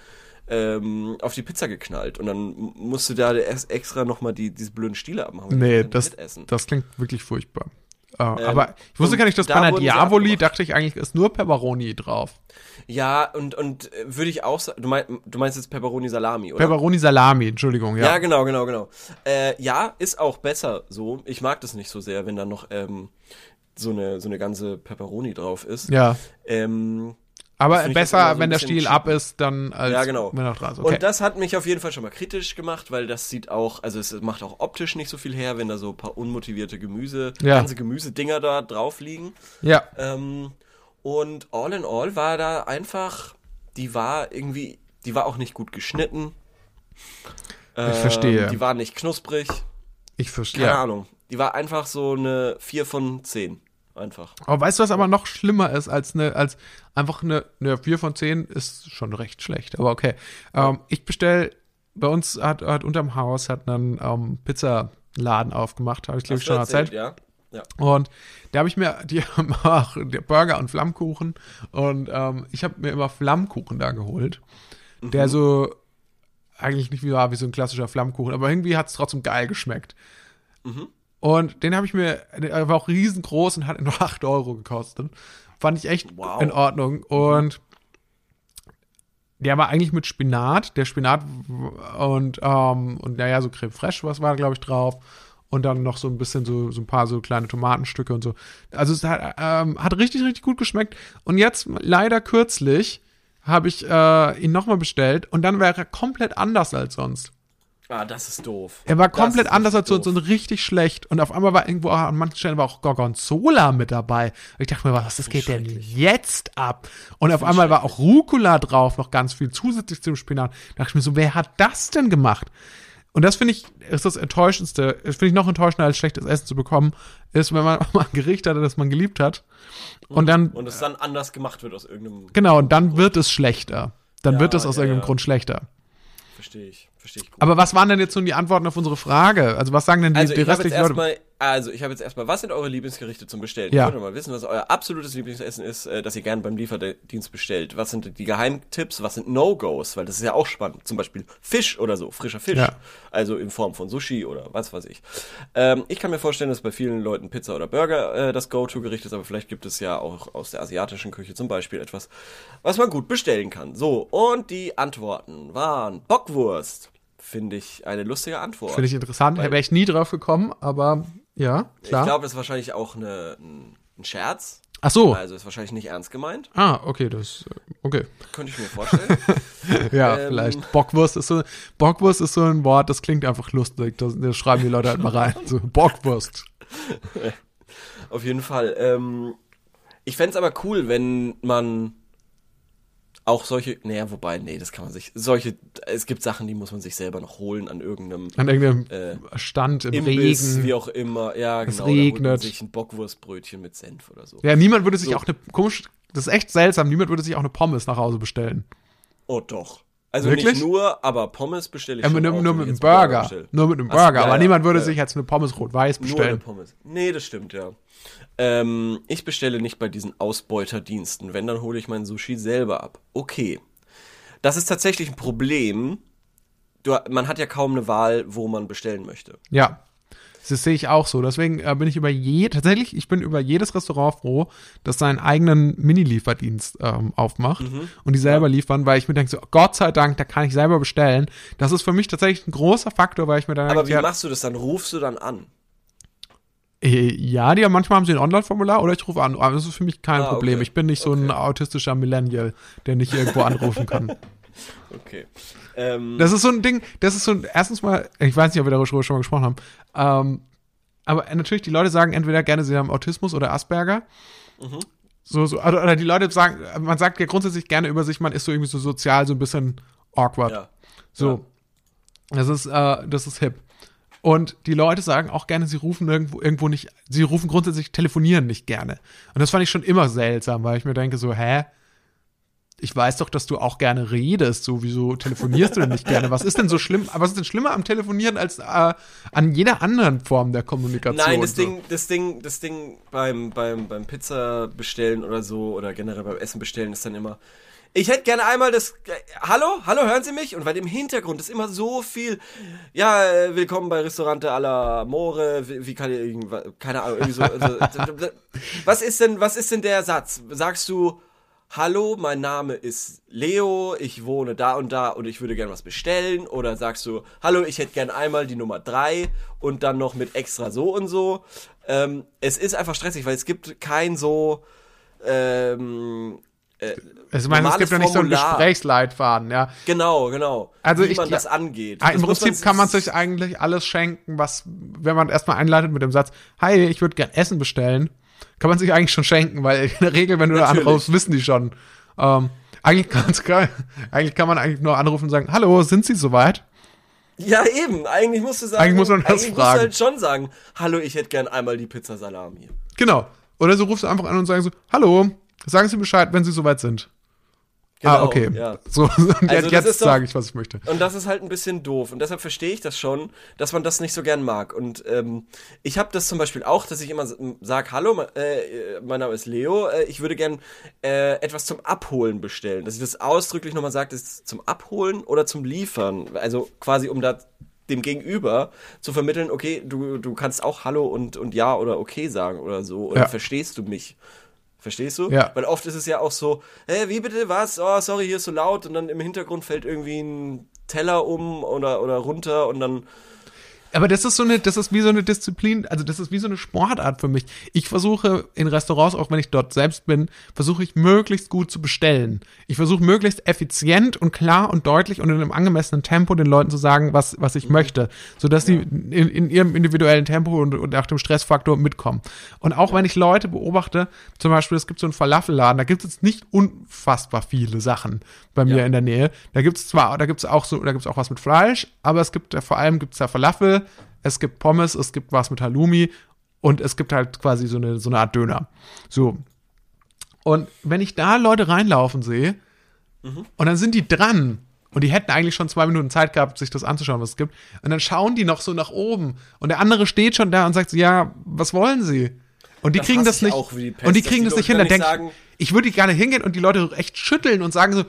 ähm, auf die Pizza geknallt und dann musst du da extra nochmal die, diese blöden Stiele abmachen. Nee, das, das klingt wirklich furchtbar. Äh, aber ich wusste gar nicht, dass da bei einer Diavoli, dachte ich eigentlich, ist nur Pepperoni drauf. Ja, und, und äh, würde ich auch sagen, du, mein, du meinst jetzt Pepperoni Salami, oder? Pepperoni Salami, Entschuldigung, ja. ja. genau, genau, genau. Äh, ja, ist auch besser so. Ich mag das nicht so sehr, wenn da noch ähm, so, eine, so eine ganze Pepperoni drauf ist. Ja. Ähm, Aber ich besser, so wenn der Stiel ab ist, dann als Ja, genau. wenn noch dran ist. Okay. Und das hat mich auf jeden Fall schon mal kritisch gemacht, weil das sieht auch, also es macht auch optisch nicht so viel her, wenn da so ein paar unmotivierte Gemüse, Ja. ganze Gemüsedinger da drauf liegen. ja. Ähm, und all in all war da einfach, die war irgendwie, die war auch nicht gut geschnitten. Ähm, verstehe. Die war nicht knusprig. Ich verstehe. Keine Ja. Ahnung. Die war einfach so eine 4 von 10. Einfach. Aber weißt du, was aber noch schlimmer ist als eine, als einfach eine, eine 4 von 10 ist schon recht schlecht, aber okay. Ähm, ich bestell, bei uns hat, hat unterm Haus hat einen ähm, Pizzaladen aufgemacht, habe ich glaube ich schon erzählt. Ja. Ja. Und da habe ich mir, die <laughs> haben auch Burger und Flammkuchen. Und ähm, ich habe mir immer Flammkuchen da geholt. Der so eigentlich nicht wie war wie so ein klassischer Flammkuchen, aber irgendwie hat es trotzdem geil geschmeckt. Und den habe ich mir, der war auch riesengroß und hat <laughs> nur 8 Euro gekostet. Fand ich echt Wow. in Ordnung. Und der war eigentlich mit Spinat, der Spinat und, ähm, und naja, so Creme Fraiche, was war, glaube ich, drauf. Und dann noch so ein bisschen so, so ein paar so kleine Tomatenstücke und so. Also es hat, ähm, hat richtig, richtig gut geschmeckt. Und jetzt, leider kürzlich, habe ich äh, ihn nochmal bestellt und dann war er komplett anders als sonst. Ah, das ist doof. Er war komplett anders als sonst und richtig schlecht. Und auf einmal war irgendwo auch an manchen Stellen war auch Gorgonzola mit dabei. Und ich dachte mir, was das geht denn jetzt ab? Und auf einmal war auch Rucola drauf, noch ganz viel zusätzlich zum Spinat. Da dachte ich mir so, wer hat das denn gemacht? Und das finde ich, ist das Enttäuschendste. Das finde ich noch enttäuschender, als schlechtes Essen zu bekommen, ist, wenn man <laughs> mal ein Gericht hatte, das man geliebt hat. Und dann, Und es dann anders gemacht wird aus irgendeinem. genau, und dann wird es schlechter. Dann Ja, wird es aus ja, irgendeinem ja. Grund schlechter. Verstehe ich. Verstehe ich gut. Aber was waren denn jetzt nun die Antworten auf unsere Frage? Also was sagen denn die, Also die restlichen Leute? erstmal, also ich habe jetzt erstmal, was sind eure Lieblingsgerichte zum Bestellen? Ja. Ich würde mal wissen, was euer absolutes Lieblingsessen ist, äh, das ihr gerne beim Lieferdienst bestellt. Was sind die Geheimtipps? Was sind No-Gos? Weil das ist ja auch spannend. Zum Beispiel Fisch oder so, frischer Fisch. Ja. Also in Form von Sushi oder was weiß ich. Ähm, ich kann mir vorstellen, dass bei vielen Leuten Pizza oder Burger äh, das Go-To-Gericht ist, aber vielleicht gibt es ja auch aus der asiatischen Küche zum Beispiel etwas, was man gut bestellen kann. So, und die Antworten waren Bockwurst. Finde ich eine lustige Antwort. Finde ich interessant. Wäre ich nie drauf gekommen, aber ja, klar. Ich glaube, das ist wahrscheinlich auch eine, ein, Scherz. Ach so. Also ist wahrscheinlich nicht ernst gemeint. Ah, okay, das, okay. Könnte ich mir vorstellen. <laughs> Ja, Ähm. vielleicht. Bockwurst ist so, Bockwurst ist so ein Wort, das klingt einfach lustig. Das, das schreiben die Leute halt mal rein. So, Bockwurst. <laughs> Auf jeden Fall. Ähm, ich fänd's aber cool, wenn man auch solche, naja, wobei, nee, das kann man sich, solche, es gibt Sachen, die muss man sich selber noch holen an irgendeinem An irgendeinem Äh, Stand im Imbiss, Regen. wie auch immer. Ja, Es genau. Da holt man regnet. sich ein Bockwurstbrötchen mit Senf oder so. Ja, niemand würde sich So. auch eine, komisch, das ist echt seltsam, niemand würde sich auch eine Pommes nach Hause bestellen. Oh, doch. Also Wirklich? nicht nur, aber Pommes bestelle ich Ja, schon nur, auch, nur mit einem Burger. bestelle. Nur mit einem Burger. ja, aber ja, niemand würde sich jetzt eine Pommes rot-weiß Nur eine bestellen. Pommes. Nee, das stimmt, ja. Ähm, ich bestelle nicht bei diesen Ausbeuterdiensten. Wenn, dann hole ich mein Sushi selber ab. Okay. Das ist tatsächlich ein Problem. Du, man hat ja kaum eine Wahl, wo man bestellen möchte. Ja. Das sehe ich auch so. Deswegen äh, bin ich über je, tatsächlich, ich bin über jedes Restaurant froh, das seinen eigenen Mini-Lieferdienst ähm, aufmacht Mhm. und die selber liefern, weil ich mir denke, so, Gott sei Dank, da kann ich selber bestellen. Das ist für mich tatsächlich ein großer Faktor, weil ich mir dann Aber wie ja, machst du das dann? Rufst du dann an? Äh, ja, die haben, manchmal haben sie ein Online-Formular oder ich rufe an. Aber das ist für mich kein Ah, Problem. okay. Ich bin nicht so ein Okay. autistischer Millennial, der nicht irgendwo anrufen kann. <laughs> Okay. Ähm, Das ist so ein Ding, das ist so ein, erstens mal, ich weiß nicht, ob wir darüber schon mal gesprochen haben, ähm, aber natürlich, die Leute sagen entweder gerne, sie haben Autismus oder Asperger. Mhm. So, so, oder, oder die Leute sagen, man sagt ja grundsätzlich gerne über sich, man ist so irgendwie so sozial so ein bisschen awkward. ja. So. Das ist, äh, das ist hip. Und die Leute sagen auch gerne, sie rufen irgendwo, irgendwo nicht, sie rufen grundsätzlich telefonieren nicht gerne. Und das fand ich schon immer seltsam, weil ich mir denke so, hä? Ich weiß doch, dass du auch gerne redest, so wieso telefonierst du denn nicht gerne? Was ist denn so schlimm, was ist denn schlimmer am Telefonieren als äh, an jeder anderen Form der Kommunikation? Nein, das so? Ding, das Ding, das Ding beim, beim, beim Pizza bestellen oder so oder generell beim Essen bestellen ist dann immer. Ich hätte gerne einmal das. Hallo, hallo, hören Sie mich? Und weil im Hintergrund ist immer so viel. Ja, äh, willkommen bei Restaurante alla More. Wie, wie kann ich keine Ahnung irgendwie so. Also, was ist denn, was ist denn der Satz? Sagst du Hallo, mein Name ist Leo, ich wohne da und da und ich würde gerne was bestellen. Oder sagst du, hallo, ich hätte gern einmal die Nummer drei und dann noch mit extra so und so. Ähm, es ist einfach stressig, weil es gibt kein so. Ähm, äh, ich meine, es gibt ja nicht so einen Formular. Gesprächsleitfaden, ja. genau, genau. Also wie ich man das angeht. Ah, Im Das Prinzip kann man sich eigentlich alles schenken, was, wenn man erstmal einleitet mit dem Satz, hi, ich würde gern Essen bestellen, kann man sich eigentlich schon schenken, weil in der Regel, wenn du da Natürlich. anrufst, wissen die schon. Ähm, eigentlich, kann's, kann, <laughs> eigentlich kann man eigentlich nur anrufen und sagen, hallo, sind Sie soweit? Ja, eben. Eigentlich musst du sagen. Eigentlich muss man das eigentlich fragen. Musst du halt schon sagen, hallo, ich hätte gern einmal die Pizza Salami. Genau. Oder so rufst du einfach an und sagen so, hallo, sagen Sie Bescheid, wenn Sie soweit sind. Ah, Genau, okay. ja. So, <laughs> Also jetzt sage ich, was ich möchte. Und das ist halt ein bisschen doof. Und deshalb verstehe ich das schon, dass man das nicht so gern mag. Und ähm, ich habe das zum Beispiel auch, dass ich immer sage, hallo, äh, mein Name ist Leo, äh, ich würde gern äh, etwas zum Abholen bestellen. Dass ich das ausdrücklich nochmal sage, das ist zum Abholen oder zum Liefern. Also quasi, um da dem Gegenüber zu vermitteln, okay, du, du kannst auch Hallo und, und Ja oder Okay sagen oder so. Oder Ja. verstehst du mich? Verstehst du? Ja. Weil oft ist es ja auch so, hä, wie bitte, was? Oh, sorry, hier ist so laut und dann im Hintergrund fällt irgendwie ein Teller um oder, oder runter und dann, Aber das ist so eine, das ist wie so eine Disziplin, also das ist wie so eine Sportart für mich. Ich versuche in Restaurants, auch wenn ich dort selbst bin, versuche ich möglichst gut zu bestellen. Ich versuche möglichst effizient und klar und deutlich und in einem angemessenen Tempo den Leuten zu sagen, was, was ich möchte, sodass sie in, in ihrem individuellen Tempo und, und nach dem Stressfaktor mitkommen. Und auch wenn ich Leute beobachte, zum Beispiel, es gibt so einen Falafelladen, da gibt es jetzt nicht unfassbar viele Sachen bei mir Ja. in der Nähe. Da gibt es zwar, da gibt es auch so, da gibt es auch was mit Fleisch, aber es gibt ja vor allem gibt's da Falafel, es gibt Pommes, es gibt was mit Halloumi und es gibt halt quasi so eine, so eine Art Döner. So. Und wenn ich da Leute reinlaufen sehe, und dann sind die dran, und die hätten eigentlich schon zwei Minuten Zeit gehabt, sich das anzuschauen, was es gibt, und dann schauen die noch so nach oben, und der andere steht schon da und sagt so, ja, was wollen sie? Und die Das kriegen das ich nicht, die Pest, und die kriegen die das nicht Leute hin, dann dann denke nicht ich, sagen- ich würde gerne hingehen und die Leute echt schütteln und sagen so,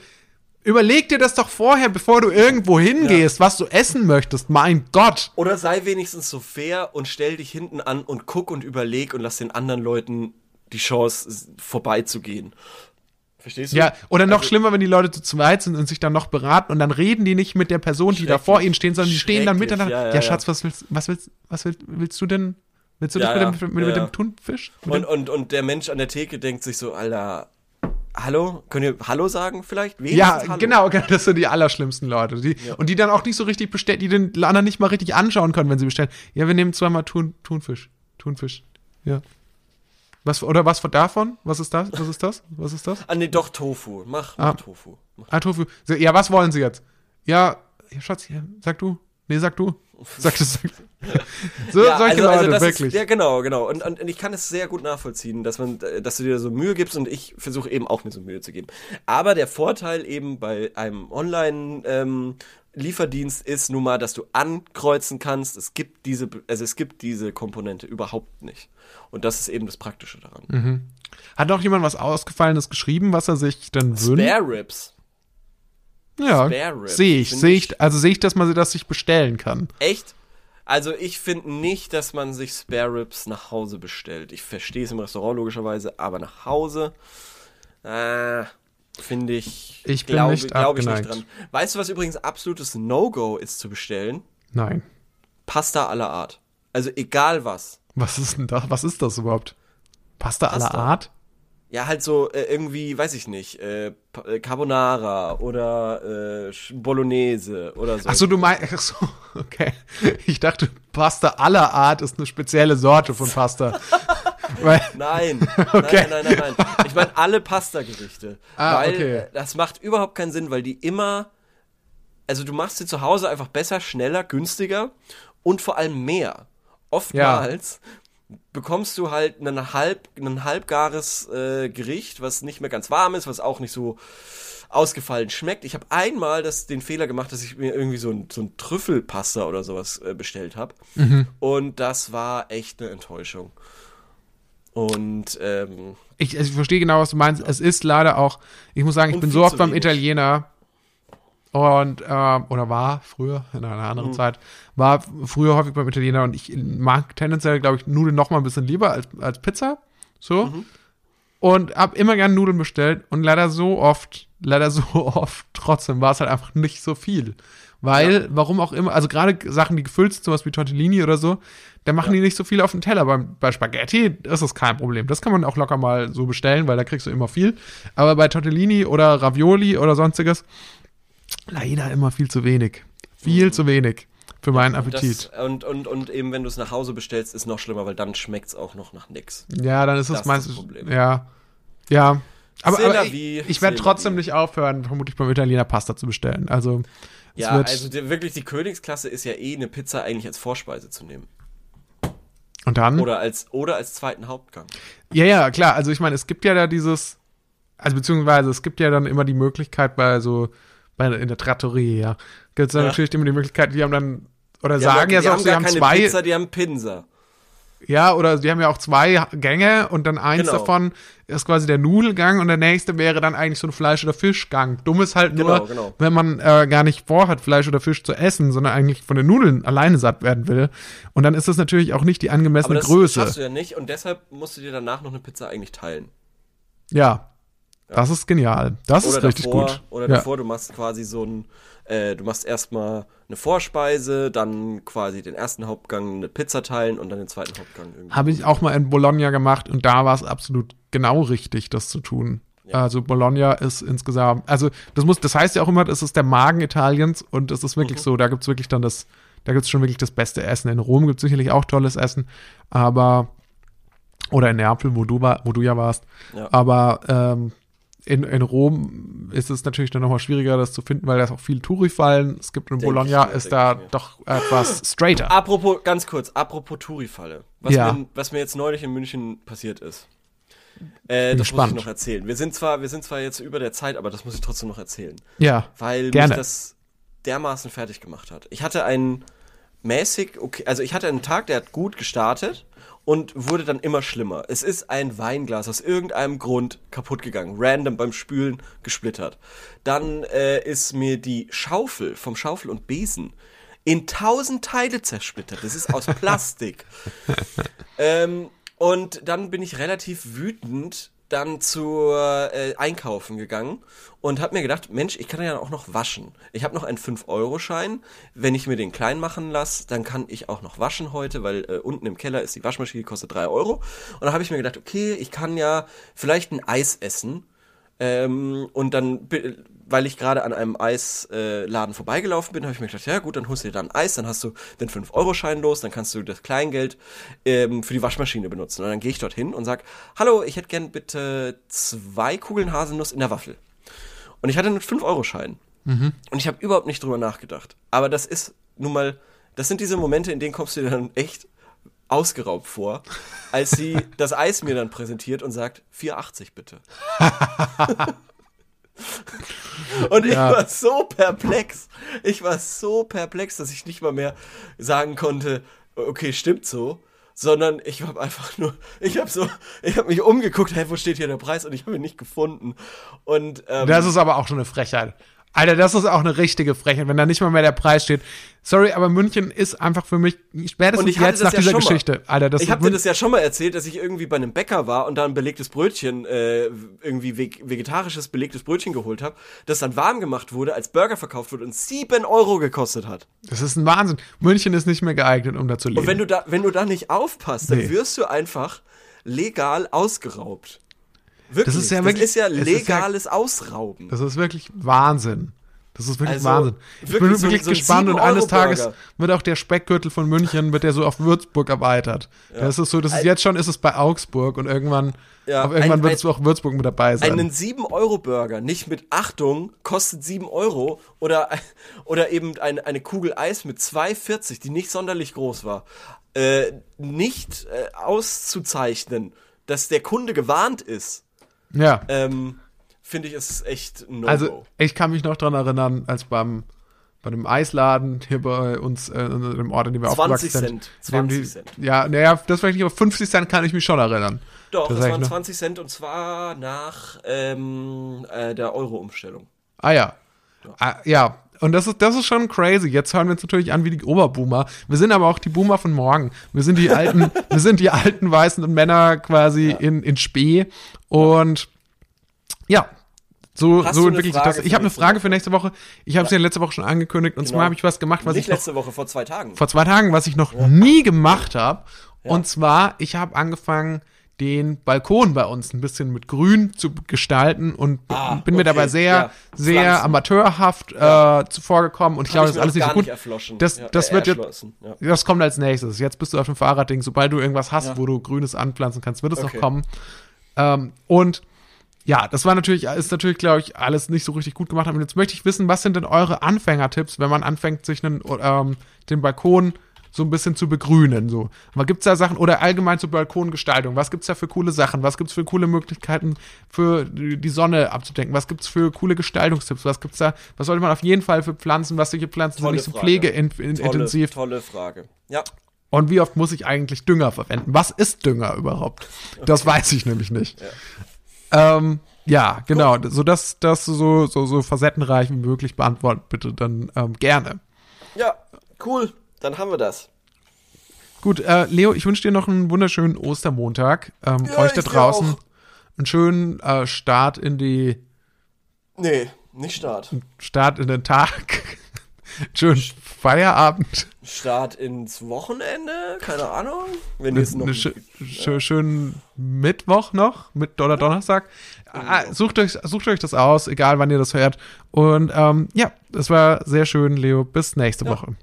überleg dir das doch vorher, bevor du irgendwo hingehst, was du essen möchtest, mein Gott. oder sei wenigstens so fair und stell dich hinten an und guck und überleg und lass den anderen Leuten die Chance, vorbeizugehen. Verstehst du? Ja, oder noch Also- schlimmer, wenn die Leute zu zweit sind und sich dann noch beraten und dann reden die nicht mit der Person, die da vor ihnen stehen, sondern die stehen dann miteinander. ja, Ja, ja, ja. Schatz, was willst, was willst, was willst, willst du denn? Willst du das Ja, mit, ja, dem, mit, ja, mit ja. dem Thunfisch? Mit Und, dem, und, und der Mensch an der Theke denkt sich so, Alter, hallo? Könnt ihr Hallo sagen vielleicht? ja, Wenigstens Hallo. genau, genau, das sind die allerschlimmsten Leute. Die, Und die dann auch nicht so richtig bestellen, die den anderen nicht mal richtig anschauen können, wenn sie bestellen. Ja, wir nehmen zweimal Thun, Thunfisch. Thunfisch. Ja. Was, oder was von davon? Was ist das? Was ist das? Was ist das? Ah, nee, doch Tofu. Mach, mach Ah. Tofu. Mach. Ah, Tofu. Ja, was wollen Sie jetzt? Ja, ja Schatz, ja, sag du. Nee, sag du. Sag das. Sag. <laughs> So, Ja, solche also, Leute, also das wirklich. Ist, ja, genau, genau. Und, und, ich kann es sehr gut nachvollziehen, dass man, äh, dass du dir so Mühe gibst und ich versuche eben auch mir so Mühe zu geben. Aber der Vorteil eben bei einem Online ähm, Lieferdienst ist nun mal, dass du ankreuzen kannst. Es gibt diese, also es gibt diese Komponente überhaupt nicht. Und das ist eben das Praktische daran. Mhm. Hat auch jemand was Ausgefallenes geschrieben, was er sich dann wünscht? Spare Ribs. Ja, sehe ich, sehe ich- also sehe ich, dass man das sich bestellen kann. Echt? Also ich finde nicht, dass man sich Spare Ribs nach Hause bestellt. Ich verstehe es im Restaurant logischerweise, aber nach Hause äh, finde ich, Ich bin glaube nicht glaub ich nicht dran. Weißt du, was übrigens absolutes No-Go ist zu bestellen? Nein. Pasta aller Art. Also egal was. Was ist denn das? Was ist das überhaupt? Pasta, aller Pasta. Art? Ja, halt so äh, irgendwie, weiß ich nicht, äh, äh, Carbonara oder äh, Bolognese oder so. Ach so, du meinst, ach so, <laughs> okay. Ich dachte, Pasta aller Art ist eine spezielle Sorte von Pasta. <laughs> Weil, <laughs> Nein, Okay. nein, nein, nein, nein. Ich meine alle Pasta-Gerichte. Ah, weil okay. äh, das macht überhaupt keinen Sinn, weil die immer. Also du machst sie zu Hause einfach besser, schneller, günstiger. und vor allem mehr. Oftmals bekommst du halt ein halb, ein halbgares äh, Gericht, was nicht mehr ganz warm ist, was auch nicht so ausgefallen schmeckt. Ich habe einmal das, den Fehler gemacht, dass ich mir irgendwie so ein, so ein Trüffelpasta oder sowas äh, bestellt habe. Mhm. Und das war echt eine Enttäuschung. Und ähm, Ich, also ich verstehe genau, was du meinst. Es ist leider auch, ich muss sagen, ich bin so oft beim wenig. Italiener und, ähm, oder war früher, in einer Mhm. anderen Zeit, war früher häufig beim Italiener und ich mag tendenziell, glaube ich, Nudeln noch mal ein bisschen lieber als, als Pizza. So. Mhm. Und hab immer gern Nudeln bestellt und leider so oft, leider <laughs> so oft, trotzdem war es halt einfach nicht so viel. Weil, warum auch immer, also gerade Sachen, die gefüllt sind, sowas wie Tortellini oder so, da machen die nicht so viel auf den Teller. Beim, bei Spaghetti ist das kein Problem. Das kann man auch locker mal so bestellen, weil da kriegst du immer viel. Aber bei Tortellini oder Ravioli oder sonstiges, leider immer viel zu wenig. Viel zu wenig für meinen Appetit. Das, und, und, und eben, wenn du es nach Hause bestellst, ist noch schlimmer, weil dann schmeckt es auch noch nach nix. Ja, dann ist Das es ist meistens. Problem. Ja. Ja. Aber, aber ich, ich werde trotzdem nicht aufhören, vermutlich beim Italiener Pasta zu bestellen. Also, Ja, also die, wirklich die Königsklasse ist ja eh eine Pizza eigentlich als Vorspeise zu nehmen. und dann? Oder als, oder als zweiten Hauptgang. Ja, ja, klar. Also ich meine, es gibt ja da dieses, also beziehungsweise es gibt ja dann immer die Möglichkeit bei so, bei in der Trattoria, ja, gibt es dann Ja. natürlich immer die Möglichkeit, die haben dann, oder Die sagen ja die so, haben sie haben zwei, Pizza, die haben Pinsa. ja, oder sie haben ja auch zwei Gänge und dann eins Genau. davon ist quasi der Nudelgang und der nächste wäre dann eigentlich so ein Fleisch- oder Fischgang. Dumm ist halt nur, Genau, genau. wenn man äh, gar nicht vorhat, Fleisch oder Fisch zu essen, sondern eigentlich von den Nudeln alleine satt werden will. Und dann ist das natürlich auch nicht die Aber angemessene das Größe. schaffst du ja nicht und deshalb musst du dir danach noch eine Pizza eigentlich teilen. Ja. Das ist genial. Das ist Oder richtig davor, gut. oder ja. davor, du machst quasi so ein, äh, du machst erstmal eine Vorspeise, dann quasi den ersten Hauptgang eine Pizza teilen und dann den zweiten Hauptgang irgendwie. Habe ich auch mal in Bologna gemacht und da war es absolut genau richtig, das zu tun. Also Bologna ist insgesamt, also das muss, das heißt ja auch immer, das ist der Magen Italiens und es ist Mhm. wirklich so, da gibt's wirklich dann das, da gibt's schon wirklich das beste Essen. In Rom gibt's sicherlich auch tolles Essen, aber oder in Neapel, wo du war, wo du ja warst. Ja. Aber ähm, in, in Rom ist es natürlich dann nochmal schwieriger, das zu finden, weil da auch viel Touri fallen. Es gibt in Denk Bologna mir, ist da mir. doch etwas <laughs> straighter. Apropos, ganz kurz, apropos Touri-Falle. Was, Ja. mir, was mir jetzt neulich in München passiert ist. Äh, Bin das muss gespannt. ich noch erzählen. Wir sind zwar, wir sind zwar jetzt über der Zeit, aber das muss ich trotzdem noch erzählen. Ja, Weil Gerne. mich das dermaßen fertig gemacht hat. Ich hatte einen mäßig, okay, also ich hatte einen Tag, der hat gut gestartet und wurde dann immer schlimmer. Es ist ein Weinglas aus irgendeinem Grund kaputt gegangen, random beim Spülen gesplittert. Dann äh, ist mir die Schaufel vom Schaufel und Besen in tausend Teile zersplittert. Das ist aus Plastik. <laughs> ähm, und dann bin ich relativ wütend dann zur äh, Einkaufen gegangen und habe mir gedacht, Mensch, ich kann ja auch noch waschen. Ich habe noch einen 5-Euro-Schein. Wenn ich mir den klein machen lasse, dann kann ich auch noch waschen heute, weil äh, unten im Keller ist die Waschmaschine, die kostet 3 Euro. Und dann habe ich mir gedacht, okay, ich kann ja vielleicht ein Eis essen. Ähm, und dann, weil ich gerade an einem Eisladen Laden vorbeigelaufen bin, habe ich mir gedacht, ja gut, dann holst du dir dann Eis, dann hast du den 5-Euro-Schein los, dann kannst du das Kleingeld ähm, für die Waschmaschine benutzen. Und dann gehe ich dorthin und sag, hallo, ich hätte gern bitte zwei Kugeln Haselnuss in der Waffel. Und ich hatte einen 5-Euro-Schein. Und ich habe überhaupt nicht drüber nachgedacht. Aber das ist nun mal, das sind diese Momente, in denen kommst du dir dann echt ausgeraubt vor, als sie <laughs> das Eis mir dann präsentiert und sagt, 4,80 bitte. <laughs> und ich Ja. war so perplex. Ich war so perplex, dass ich nicht mal mehr sagen konnte, okay, stimmt so. Sondern ich habe einfach nur, ich habe so, ich habe mich umgeguckt, hey, wo steht hier der Preis? Und ich habe ihn nicht gefunden. Und ähm, Das ist aber auch schon eine Frechheit. Alter, das ist auch eine richtige Frechheit, wenn da nicht mal mehr der Preis steht. Sorry, aber München ist einfach für mich spätestens Und ich hatte jetzt das nach ja dieser. Geschichte. Alter, das ich habe dir das ja schon mal erzählt, dass ich irgendwie bei einem Bäcker war und da ein belegtes Brötchen, äh, irgendwie veg vegetarisches belegtes Brötchen geholt habe, das dann warm gemacht wurde, als Burger verkauft wurde und 7 Euro gekostet hat. das ist ein Wahnsinn. München ist nicht mehr geeignet, um da zu leben. Und wenn du da, wenn du da nicht aufpasst, dann Nee. wirst du einfach legal ausgeraubt. Wirklich. Das ist ja wirklich- das ist ja es ist ja- legales Ausrauben. das ist wirklich Wahnsinn. Das ist wirklich Also, Wahnsinn. Ich wirklich bin so- wirklich so gespannt und eines 7-Euro-Burger. Tages wird auch der Speckgürtel von München, wird der so auf Würzburg erweitert. Das ist so, das ist Ein- jetzt schon, ist es bei Augsburg und irgendwann, Ja, aber irgendwann ein- wird es auch Würzburg mit dabei sein. Einen 7-Euro-Burger, nicht mit Achtung, kostet 7 Euro oder, <laughs> oder eben ein, eine Kugel Eis mit 2,40, die nicht sonderlich groß war, äh, nicht äh, auszuzeichnen, dass der Kunde gewarnt ist, ja. ähm, finde ich, ist echt No-Go. Also ich kann mich noch dran erinnern, als beim bei dem Eisladen hier bei uns äh, in dem Ort, in dem wir 20 aufgewachsen sind. Cent, in dem 20 die, Cent. Ja, naja, das vielleicht nicht, aber 50 Cent kann ich mich schon erinnern. Doch, das das waren noch. 20 Cent und zwar nach ähm, äh, der Euro-Umstellung. Ah ja. Ah, ja. Und das ist, das ist schon crazy. Jetzt hören wir uns natürlich an wie die Oberboomer. Wir sind aber auch die Boomer von morgen. Wir sind die alten, <laughs> wir sind die alten weißen Männer quasi in, in Spee. Und ja, so, Hast so entwickelt sich das. Ich habe eine Frage für nächste Woche. Ich habe es ja letzte Woche schon angekündigt. Und Genau. zwar habe ich was gemacht, was Nicht ich noch letzte Woche, vor zwei Tagen. vor zwei Tagen, was ich noch nie gemacht habe. Und zwar, ich habe angefangen, den Balkon bei uns ein bisschen mit Grün zu gestalten und Ah, bin mir okay, dabei sehr, ja. sehr Pflanzen. amateurhaft äh, zuvorgekommen. Und ich glaube, das ist alles nicht so gut. nicht. Das, Ja, das äh, wird jetzt, ja. das kommt als nächstes. Jetzt bist du auf dem Fahrradding. Sobald du irgendwas hast, wo du Grünes anpflanzen kannst, wird es Okay. noch kommen. Ähm, und ja, das war natürlich, ist natürlich, glaube ich, alles nicht so richtig gut gemacht. Und jetzt möchte ich wissen, was sind denn eure Anfängertipps, wenn man anfängt, sich einen, ähm, den Balkon so ein bisschen zu begrünen, so. Aber gibt's da Sachen, oder allgemein zur Balkongestaltung, was gibt's da für coole Sachen? Was gibt's für coole Möglichkeiten für die Sonne abzudenken? Was gibt's für coole Gestaltungstipps? Was gibt's da, was sollte man auf jeden Fall für Pflanzen, was solche Pflanzen sind Tolle nicht so pflegeintensiv? Tolle, tolle Frage. Ja, Und wie oft muss ich eigentlich Dünger verwenden? Was ist Dünger überhaupt? Das weiß ich nämlich nicht. Ja, ähm, ja genau. So dass das so, so, so facettenreich wie möglich beantwortet, bitte dann ähm, gerne. ja, cool. Dann haben wir das. Gut, äh, Leo, ich wünsche dir noch einen wunderschönen Ostermontag. Ähm, Ja, euch da draußen auch. einen schönen äh, Start in die Nee, nicht Start. Start in den Tag. <laughs> schönen Feierabend. Start ins Wochenende? Keine Ahnung. Wenn jetzt noch. Eine schö schö schönen Mittwoch noch, mit oder Donnerstag. Ah, sucht, euch, sucht euch das aus, egal wann ihr das hört. Und ähm, ja, das war sehr schön, Leo. Bis nächste Woche.